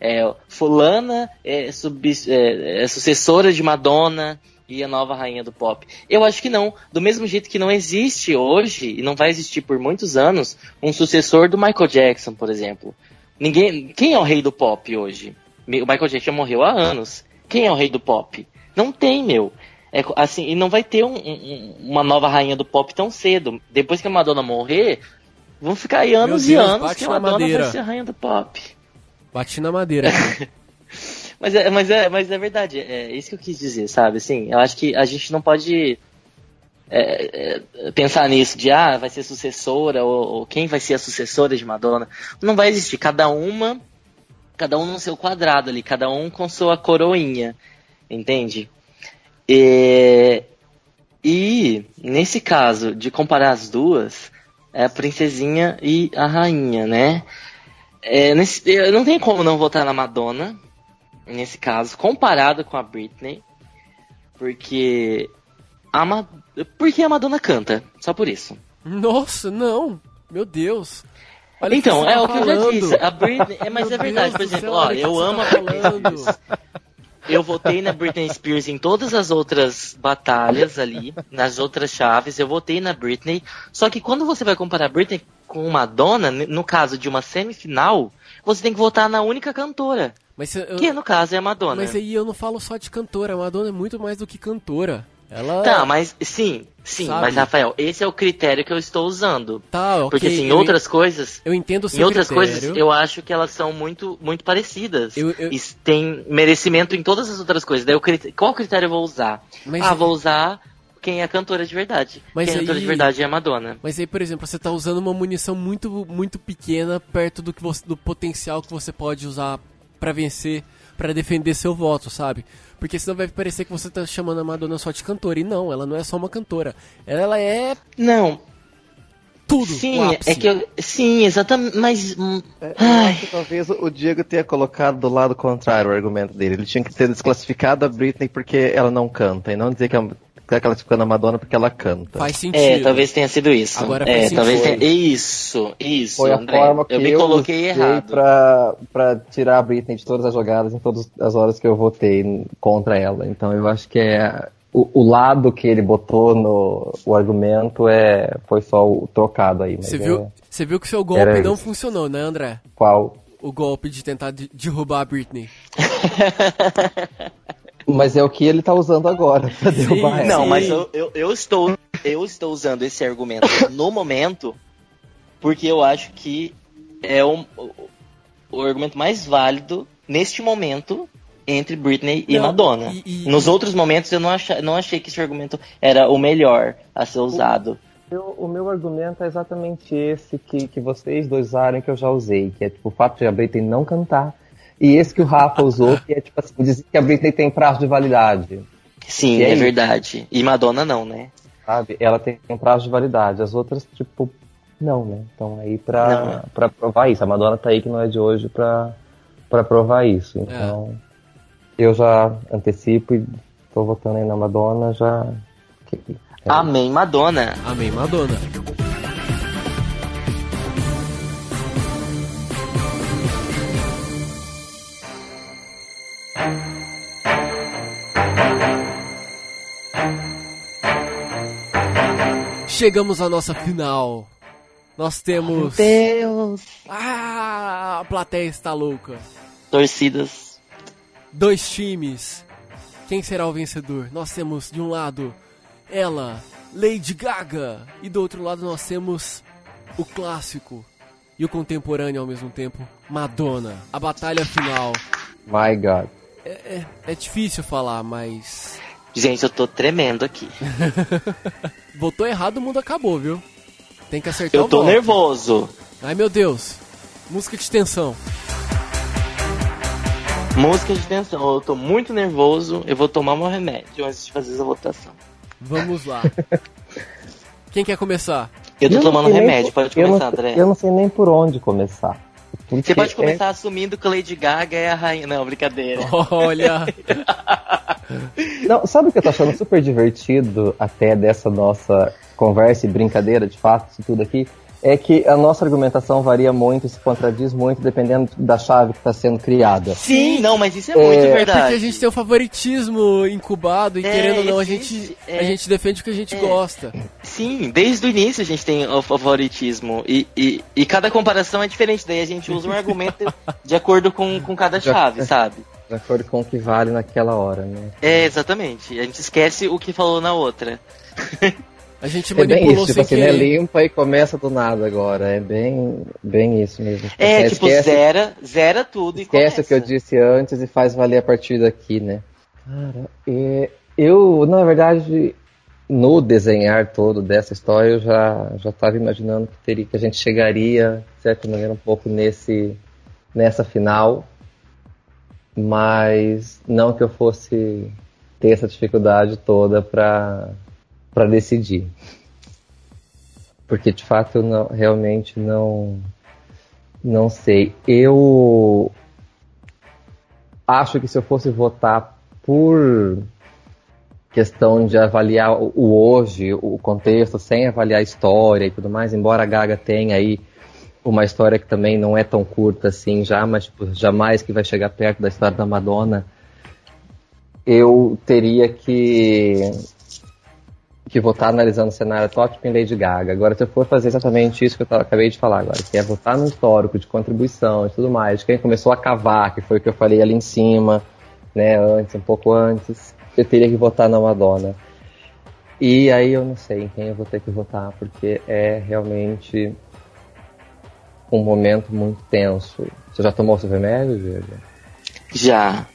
é, fulana é, sub- é- é sucessora de Madonna e a nova rainha do pop. Eu acho que não. Do mesmo jeito que não existe hoje, e não vai existir por muitos anos, um sucessor do Michael Jackson, por exemplo. Ninguém. Quem é o rei do pop hoje? O Michael Jackson morreu há anos. Quem é o rei do pop? Não tem, meu. É, assim, e não vai ter um- um- uma nova rainha do pop tão cedo. Depois que a Madonna morrer, vão ficar aí anos Deus, e anos que a na Madonna madeira. vai ser a rainha do pop. Bati na madeira. Mas é, mas é, mas é verdade, é isso que eu quis dizer, sabe? Assim, eu acho que a gente não pode é, é, pensar nisso de ah, vai ser sucessora ou, ou quem vai ser a sucessora de Madonna. Não vai existir, cada uma, cada um no seu quadrado ali, cada um com sua coroinha, entende? E, e nesse caso de comparar as duas, é a princesinha e a rainha, né? É, nesse, eu não tem como não votar na Madonna, nesse caso, comparado com a Britney, porque a, Ma- porque a Madonna canta, só por isso. Nossa, não. Meu Deus. Olha então, você é tá o que eu já disse, a Britney, é, mas Meu é verdade, Deus por exemplo, olha eu você amo tá a Britney. Spears. Eu votei na Britney Spears em todas as outras batalhas ali, nas outras chaves, eu votei na Britney. Só que quando você vai comparar Britney com Madonna, no caso de uma semifinal, você tem que votar na única cantora, Mas, eu- que no caso é a Madonna. mas aí eu não falo só de cantora. A Madonna é muito mais do que cantora. Ela. Tá, mas sim, sim, Sabe? mas Rafael, esse é o critério que eu estou usando. Tá, ok. Porque assim, em eu, outras coisas, Eu entendo o seu em outras critério. coisas, eu acho que elas são muito, muito parecidas. Eu- eu- E tem merecimento em todas as outras coisas. Daí o crit- qual critério eu vou usar? Mas- Ah, vou usar quem é cantora de verdade. Mas quem é a cantora aí- de verdade é a Madonna. Mas aí, por exemplo, você tá usando uma munição muito, muito pequena perto do, que você, do potencial que você pode usar pra vencer, pra defender seu voto, sabe? Porque senão vai parecer que você tá chamando a Madonna só de cantora. E não, ela não é só uma cantora. Ela é Não, tudo. sim, é que eu. Sim, exatamente. Mas. hum, É, acho que talvez o Diego tenha colocado do lado contrário o argumento dele. Ele tinha que ter desclassificado a Britney porque ela não canta, e não dizer que ela está classificando a Madonna porque ela canta. Faz sentido. É, talvez tenha sido isso. Agora é, talvez tenha. Isso, isso, Foi a André. forma que eu eu, me coloquei errado. Pra, pra tirar a Britney de todas as jogadas em todas as horas que eu votei contra ela. Então eu acho que é o, o lado que ele botou no o argumento é foi só o trocado aí. Você é viu, você viu que seu golpe não isso. funcionou, né, André? qual? O golpe de tentar de- derrubar a Britney. Mas é o que ele tá usando agora pra derrubar ela. Não, Sim. mas eu, eu, eu estou eu estou usando esse argumento no momento porque eu acho que é o, o, o argumento mais válido neste momento entre Britney e Não, Madonna. e- e- Nos outros momentos eu não, acha, não achei que esse argumento era o melhor a ser usado. Eu- o meu argumento é exatamente esse que, que vocês dois usaram que eu já usei, que é tipo o fato de a Britney não cantar. E esse que o Rafa usou, que é tipo assim, dizer que a Britney tem prazo de validade. Sim, E é aí? verdade. E Madonna não, né? Sabe? Ela tem um prazo de validade. As outras, tipo, não, né? Então aí pra, Não, é. pra provar isso. A Madonna tá aí que não é de hoje pra, pra provar isso. Então, eu já antecipo e tô votando aí na Madonna já. é. Amém, Madonna. Amém, Madonna. Chegamos à nossa final. Nós temos. Deus. Ah, a plateia está louca. Torcidas. Dois times. Quem será o vencedor? Nós temos de um lado ela, Lady Gaga, e do outro lado nós temos o clássico e o contemporâneo ao mesmo tempo, Madonna. A batalha final. My God. É, é difícil falar, mas Gente, eu tô tremendo aqui. votou errado, o mundo acabou, viu? Tem que acertar Eu o tô voto. nervoso. Ai meu Deus. Música de tensão. Música de tensão. Eu tô muito nervoso. Eu vou tomar meu remédio antes de fazer essa votação. Vamos lá. Quem quer começar? Eu tô Eu tomando remédio. por- Pode eu não começar, André. Eu não sei nem por onde começar. Porque Você pode é- começar assumindo que Lady Gaga é a rainha. Não, brincadeira. Olha. Não, sabe o que eu tô achando super divertido até dessa nossa conversa e brincadeira, de fato, isso tudo aqui? É que a nossa argumentação varia muito e se contradiz muito dependendo da chave que está sendo criada. Sim, não, mas isso é muito É, verdade. Porque a gente tem o favoritismo incubado e É, querendo ou não, a gente, é. a gente defende o que a gente É. gosta. Sim, desde o início a gente tem o favoritismo. E, e, e cada comparação é diferente. Daí a gente usa um argumento de acordo com, com cada chave, sabe? De acordo com o que vale naquela hora, né? É, exatamente. A gente esquece o que falou na outra. A gente É bem manipulou isso, tipo assim, né? querer. Limpa e começa do nada agora. É bem, bem isso mesmo. É, tipo, esquece, zera, zera tudo e esquece começa. o que eu disse antes e faz valer a partir daqui, né? Cara, é, eu, na verdade, no desenhar todo dessa história, eu já já estava imaginando que teria que a gente chegaria, de certa maneira, um pouco nesse nessa final, mas não que eu fosse ter essa dificuldade toda para para decidir, porque de fato eu não, realmente não não sei. Eu acho que se eu fosse votar por questão de avaliar o hoje, o contexto, sem avaliar a história e tudo mais, embora a Gaga tenha aí uma história que também não é tão curta assim já, mas tipo, jamais que vai chegar perto da história da Madonna, eu teria que que votar analisando o cenário tópico em Lady Gaga. Agora, se eu for fazer exatamente isso que eu acabei de falar agora, que é votar no histórico de contribuição e tudo mais, quem começou a cavar, que foi o que eu falei ali em cima, né, antes, um pouco antes, eu teria que votar na Madonna. E aí eu não sei em quem eu vou ter que votar, porque é realmente um momento muito tenso. Você já tomou seu remédio, Diego? Já.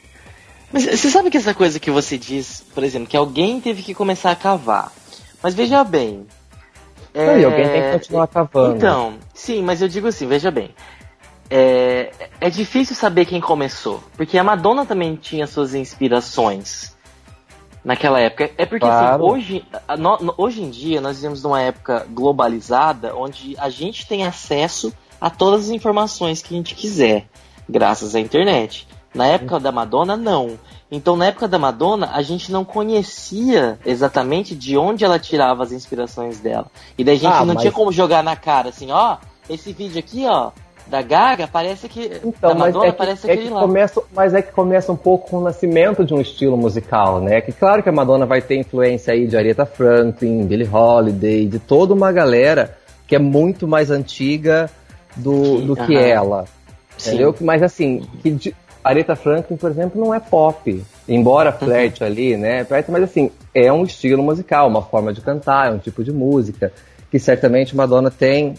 Mas você sabe que essa coisa que você diz, por exemplo, que alguém teve que começar a cavar. Mas veja bem. Aí, alguém tem que continuar cavando. Então, sim, mas eu digo assim, veja bem. É, é difícil saber quem começou. Porque a Madonna também tinha suas inspirações naquela época. É porque Claro. assim, hoje, hoje em dia nós vivemos numa época globalizada onde a gente tem acesso a todas as informações que a gente quiser, graças à internet. Na época da Madonna, não. Então, na época da Madonna, a gente não conhecia exatamente de onde ela tirava as inspirações dela. E daí a gente Ah, não mas- tinha como jogar na cara assim, ó, esse vídeo aqui, ó, da Gaga, parece que. Então, da Madonna é que, parece é aquele que lá. começa, mas é que começa um pouco com o nascimento de um estilo musical, né? Que claro que a Madonna vai ter influência aí de Aretha Franklin, Billie Holiday, de toda uma galera que é muito mais antiga do, do que ela. Sim. Entendeu? Mas assim, que de, Aretha Franklin, por exemplo, não é pop. Embora Uhum. flerte ali, né? Mas assim, é um estilo musical, uma forma de cantar, é um tipo de música que certamente Madonna tem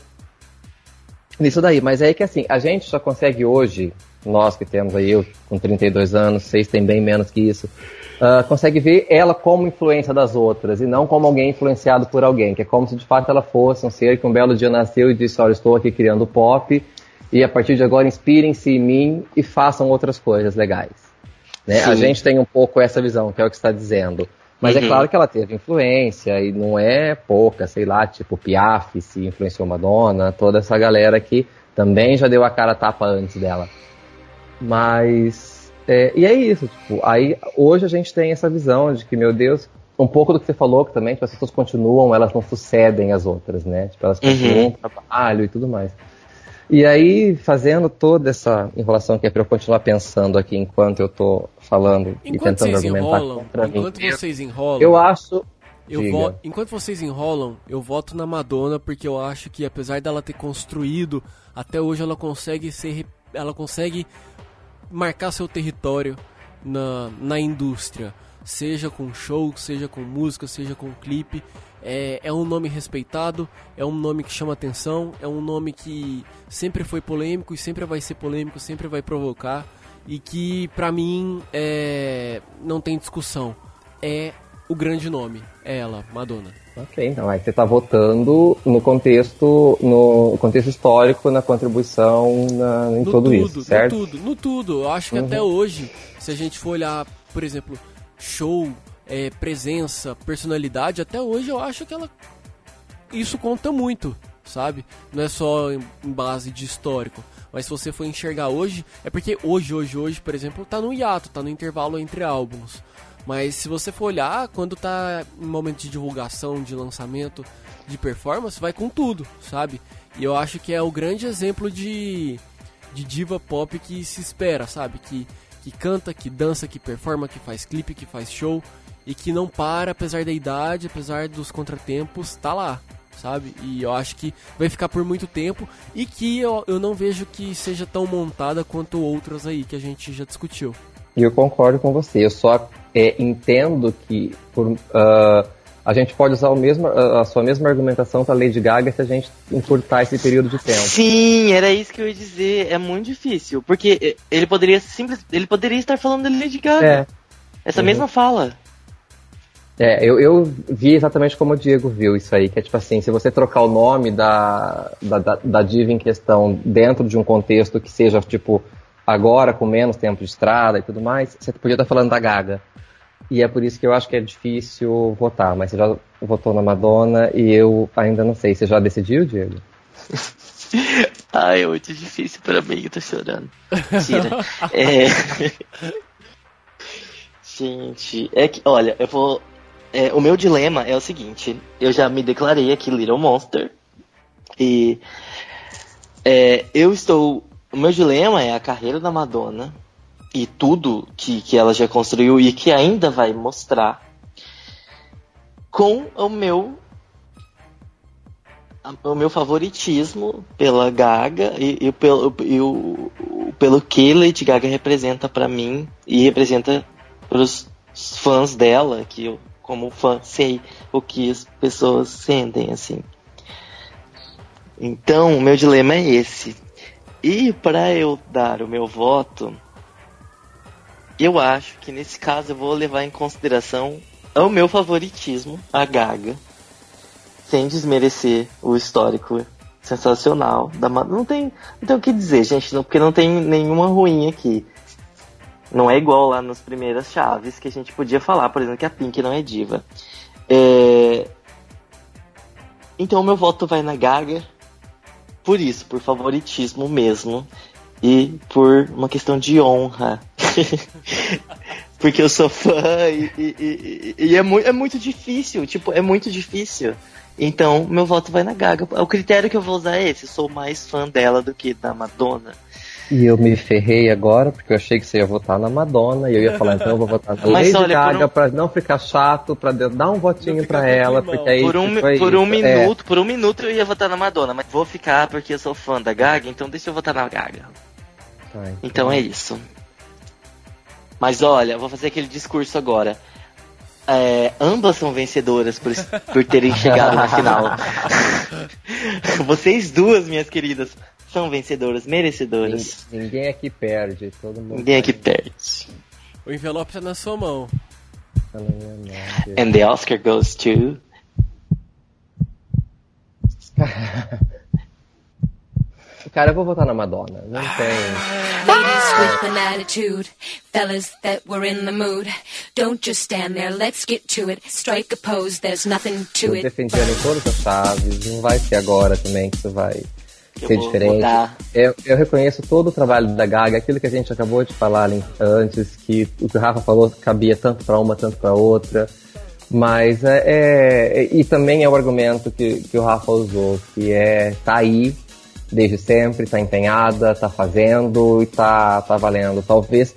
nisso daí. Mas é que assim, a gente só consegue hoje, nós que temos aí, eu com 32 anos, vocês têm bem menos que isso, ah, consegue ver ela como influência das outras e não como alguém influenciado por alguém, que é como se de fato ela fosse um ser que um belo dia nasceu e disse, olha, estou aqui criando pop e a partir de agora inspirem-se em mim e façam outras coisas legais. Né? A gente tem um pouco essa visão, que é o que está dizendo. Mas é Uhum. claro que ela teve influência e não é pouca, sei lá, tipo Piaf se influenciou Madonna, toda essa galera que também já deu a cara tapa antes dela. Mas é, e é isso, tipo, aí hoje a gente tem essa visão de que, meu Deus, um pouco do que você falou que também, tipo, as pessoas continuam, elas não sucedem as outras, né? Tipo, elas Uhum. continuam o trabalho e tudo mais. E aí, fazendo toda essa enrolação que é para eu continuar pensando aqui enquanto eu tô falando e Enquanto tentando vocês argumentar enrolam, contra mim. enquanto vocês enrolam, Eu acho. Eu vo- Enquanto vocês enrolam, eu voto na Madonna porque eu acho que apesar dela ter construído, até hoje ela consegue ser, ela consegue marcar seu território na, na indústria, seja com show, seja com música, seja com clipe. É, é um nome respeitado, é um nome que chama atenção, é um nome que sempre foi polêmico e sempre vai ser polêmico, sempre vai provocar e que pra mim é, não tem discussão. É o grande nome, é ela, Madonna. Ok, então aí você tá votando no contexto, no contexto histórico, na contribuição, na- em no tudo tudo, isso, certo? No tudo, no tudo. Eu acho que até hoje, se a gente for olhar, por exemplo, show, é, presença, personalidade, até hoje eu acho que ela. Isso conta muito, sabe? Não é só em base de histórico. Mas se você for enxergar hoje, é porque hoje, hoje, hoje, por exemplo, tá no hiato, tá no intervalo entre álbuns. Mas se você for olhar, quando tá em momento de divulgação, de lançamento, de performance, vai com tudo, sabe? E eu acho que é o grande exemplo de, de diva pop que se espera, sabe? Que, que canta, que dança, que performa, que faz clipe, que faz show e que não para, apesar da idade, apesar dos contratempos, tá lá, sabe? E eu acho que vai ficar por muito tempo e que eu, eu não vejo que seja tão montada quanto outras aí que a gente já discutiu. E eu concordo com você. Eu só é, entendo que por, ah, a gente pode usar o mesmo, a sua mesma argumentação para Lady Gaga se a gente encurtar esse período de tempo. Sim, era isso que eu ia dizer. É muito difícil. Porque eh, ele poderia simples, ele poderia estar falando da Lady Gaga. É. Essa Uhum. mesma fala. É, eu, eu vi exatamente como o Diego viu isso aí, que é tipo assim, se você trocar o nome da, da, da, da diva em questão dentro de um contexto que seja, tipo, agora com menos tempo de estrada e tudo mais, você podia estar falando da Gaga. E é por isso que eu acho que é difícil votar, mas você já votou na Madonna e eu ainda não sei. Você já decidiu, Diego? Ai, é muito difícil pra mim, eu tô chorando. Tira. é... Gente, é que, olha, eu vou. É, o meu dilema é o seguinte: eu já me declarei aqui Little Monster. E. é, eu estou. O meu dilema é a carreira da Madonna e tudo que, que ela já construiu e que ainda vai mostrar com o meu o meu favoritismo pela Gaga e, e pelo, e o, pelo que Lady Gaga representa pra mim e representa pros fãs dela, que eu, como fã, sei o que as pessoas sentem, assim. Então, o meu dilema é esse. E pra eu dar o meu voto, eu acho que nesse caso eu vou levar em consideração o meu favoritismo, a Gaga, sem desmerecer o histórico sensacional da não tem não tem o que dizer gente não, porque não tem nenhuma ruim aqui não é igual lá nas primeiras chaves que a gente podia falar por exemplo que a Pink não é diva É, então meu voto vai na Gaga por isso por favoritismo mesmo e por uma questão de honra porque eu sou fã e, e- e- e é, mu é muito difícil tipo é muito difícil então, meu voto vai na Gaga. O critério que eu vou usar é esse. Sou mais fã dela do que da Madonna. E eu me ferrei agora, porque eu achei que você ia votar na Madonna, e eu ia falar, então eu vou votar na Mas Lady olha, Gaga um- pra não ficar chato, pra dar um votinho pra ela, porque aí Por um, por um isso. É, minuto, por um minuto eu ia votar na Madonna, mas vou ficar porque eu sou fã da Gaga, então deixa eu votar na Gaga. tá, Então é isso. Mas olha, eu vou fazer aquele discurso agora. É, ambas são vencedoras por, por terem chegado na final. Vocês duas, minhas queridas, são vencedoras, merecedoras. Nin- Ninguém aqui perde, todo mundo. Ninguém aqui perde. O envelope tá na sua mão. And the Oscar goes to. Cara, eu vou votar na Madonna. Não tem. Ladies with an attitude, fellas that were in the mood. Don't just stand there, let's get to it. Strike a pose, there's nothing to Eu it. defendi ela em todas as chaves. Não vai ser agora também que isso vai eu ser diferente. votar. Eu, eu reconheço todo o trabalho da Gaga, aquilo que a gente acabou de falar antes, que o que o Rafa falou cabia tanto para uma, tanto para outra. Mas é, é- E também é o argumento que, que o Rafa usou, que é tá aí desde sempre, tá empenhada, tá fazendo e tá, tá valendo. Talvez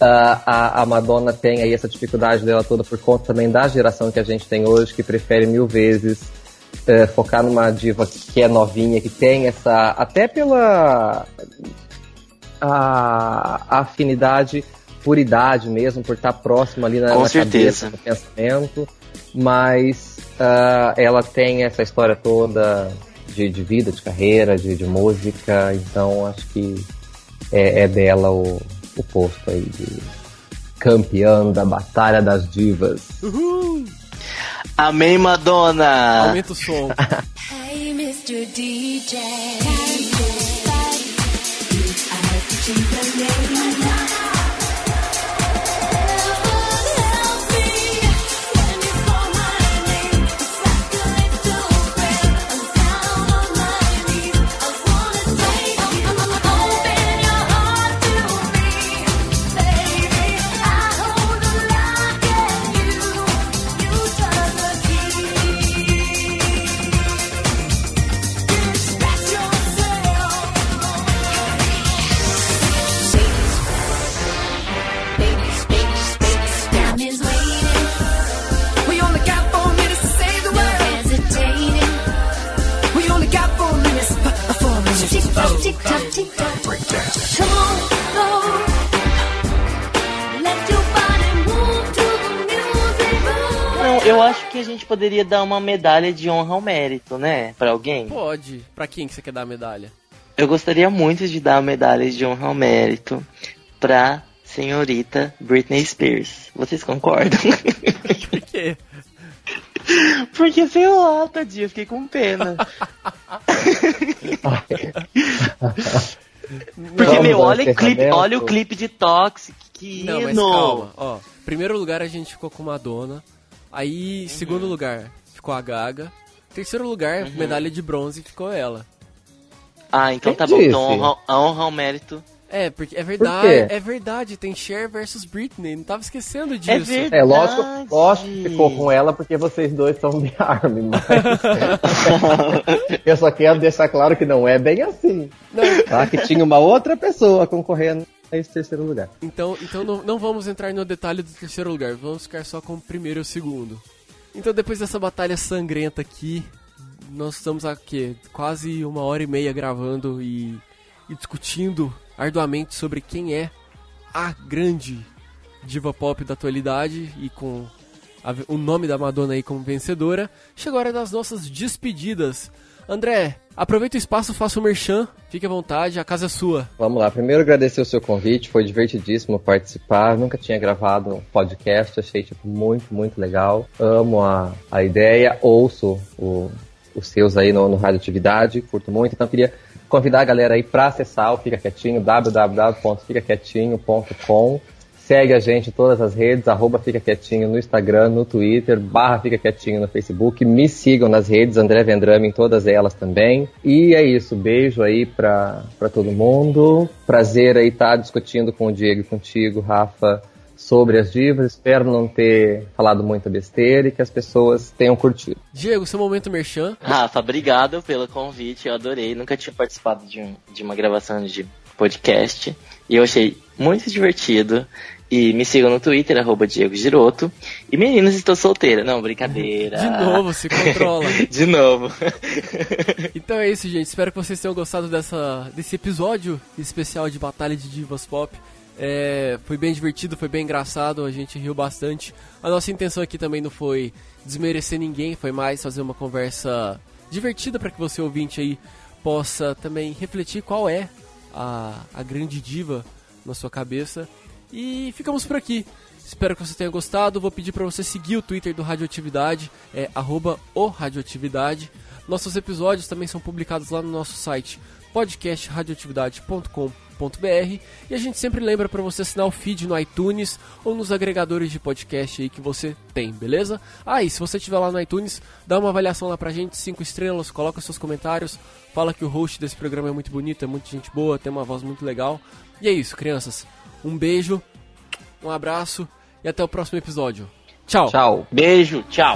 ah, a, a Madonna tenha aí essa dificuldade dela toda por conta também da geração que a gente tem hoje, que prefere mil vezes eh, focar numa diva que é novinha, que tem essa. até pela a, a afinidade por idade mesmo, por estar próxima ali na, Com na certeza. cabeça, no pensamento, mas ah, ela tem essa história toda de, de vida, de carreira, de, de música, então acho que é, é dela o, o posto aí de campeã da Batalha das Divas. Amém, Madonna! Aumenta o som. Hey, Mr. DJ. Eu acho que a gente poderia dar uma medalha de honra ao mérito, né? Pra alguém. Pode. Pra quem que você quer dar a medalha? Eu gostaria muito de dar a medalha de honra ao mérito pra senhorita Britney Spears. Vocês concordam? Por quê? Porque, sei lá, tadinha, fiquei com pena. Porque, Vamos meu, olha o clipe, encerramento? olha o clipe de Toxic, que Não, mas calma. Ó, primeiro lugar a gente ficou com Madonna. Aí, Uhum. segundo lugar, ficou a Gaga. Terceiro lugar, Uhum. medalha de bronze, ficou ela. Ah, então Quem tá bom. disse? Então honra, a honra ao mérito. É, porque é verdade, quê? é verdade, tem Cher versus Britney, não tava esquecendo disso. É verdade. É, lógico, lógico que ficou com ela porque vocês dois são The Army, mas. eu só quero deixar claro que não é bem assim. Tá? Que tinha uma outra pessoa concorrendo esse terceiro lugar. Então, então não, não vamos entrar no detalhe do terceiro lugar, vamos ficar só com o primeiro e o segundo. Então depois dessa batalha sangrenta aqui, nós estamos aqui quase uma hora e meia gravando e, e discutindo arduamente sobre quem é a grande diva pop da atualidade e com a- o nome da Madonna aí como vencedora. Chegou a hora das nossas despedidas. André, aproveita o espaço, faça o merchan, fique à vontade, a casa é sua. Vamos lá, primeiro agradecer o seu convite, foi divertidíssimo participar, nunca tinha gravado um podcast, achei tipo muito, muito legal, amo a, a ideia, ouço o, os seus aí no, no Radioatividade, curto muito, então queria convidar a galera aí para acessar o Fica Quietinho, www.ficaquietinho.com. Segue a gente em todas as redes, arroba Fica Quietinho no Instagram, no Twitter, barra Fica Quietinho no Facebook. Me sigam nas redes, André Vendrame em todas elas também. E é isso, beijo aí pra, pra todo mundo. Prazer aí estar discutindo com o Diego e contigo, Rafa, sobre as divas. Espero não ter falado muita besteira e que as pessoas tenham curtido. Diego, seu momento merchan. Rafa, obrigado pelo convite, eu adorei. Nunca tinha participado de, um- de uma gravação de podcast. E eu achei muito divertido. E me sigam no Twitter, arroba Diego Giroto. E meninas, estou solteira. Não, brincadeira. De novo, se controla. de novo. Então é isso, gente. Espero que vocês tenham gostado dessa, desse episódio especial de Batalha de Divas Pop. É, foi bem divertido, foi bem engraçado, a gente riu bastante. A nossa intenção aqui também não foi desmerecer ninguém, foi mais fazer uma conversa divertida para que você ouvinte aí possa também refletir qual é a, a grande diva na sua cabeça. E ficamos por aqui. Espero que você tenha gostado. Vou pedir para você seguir o Twitter do Radioatividade, é arroba Radioatividade. Nossos episódios também são publicados lá no nosso site podcastradioatividade.com.br e a gente sempre lembra para você assinar o feed no iTunes ou nos agregadores de podcast aí que você tem, beleza? Ah, e se você estiver lá no iTunes, dá uma avaliação lá pra gente, cinco estrelas, coloca seus comentários, fala que o host desse programa é muito bonito, é muita gente boa, tem uma voz muito legal. E é isso, crianças. Um beijo, um abraço e até o próximo episódio. Tchau. Tchau. Beijo, tchau.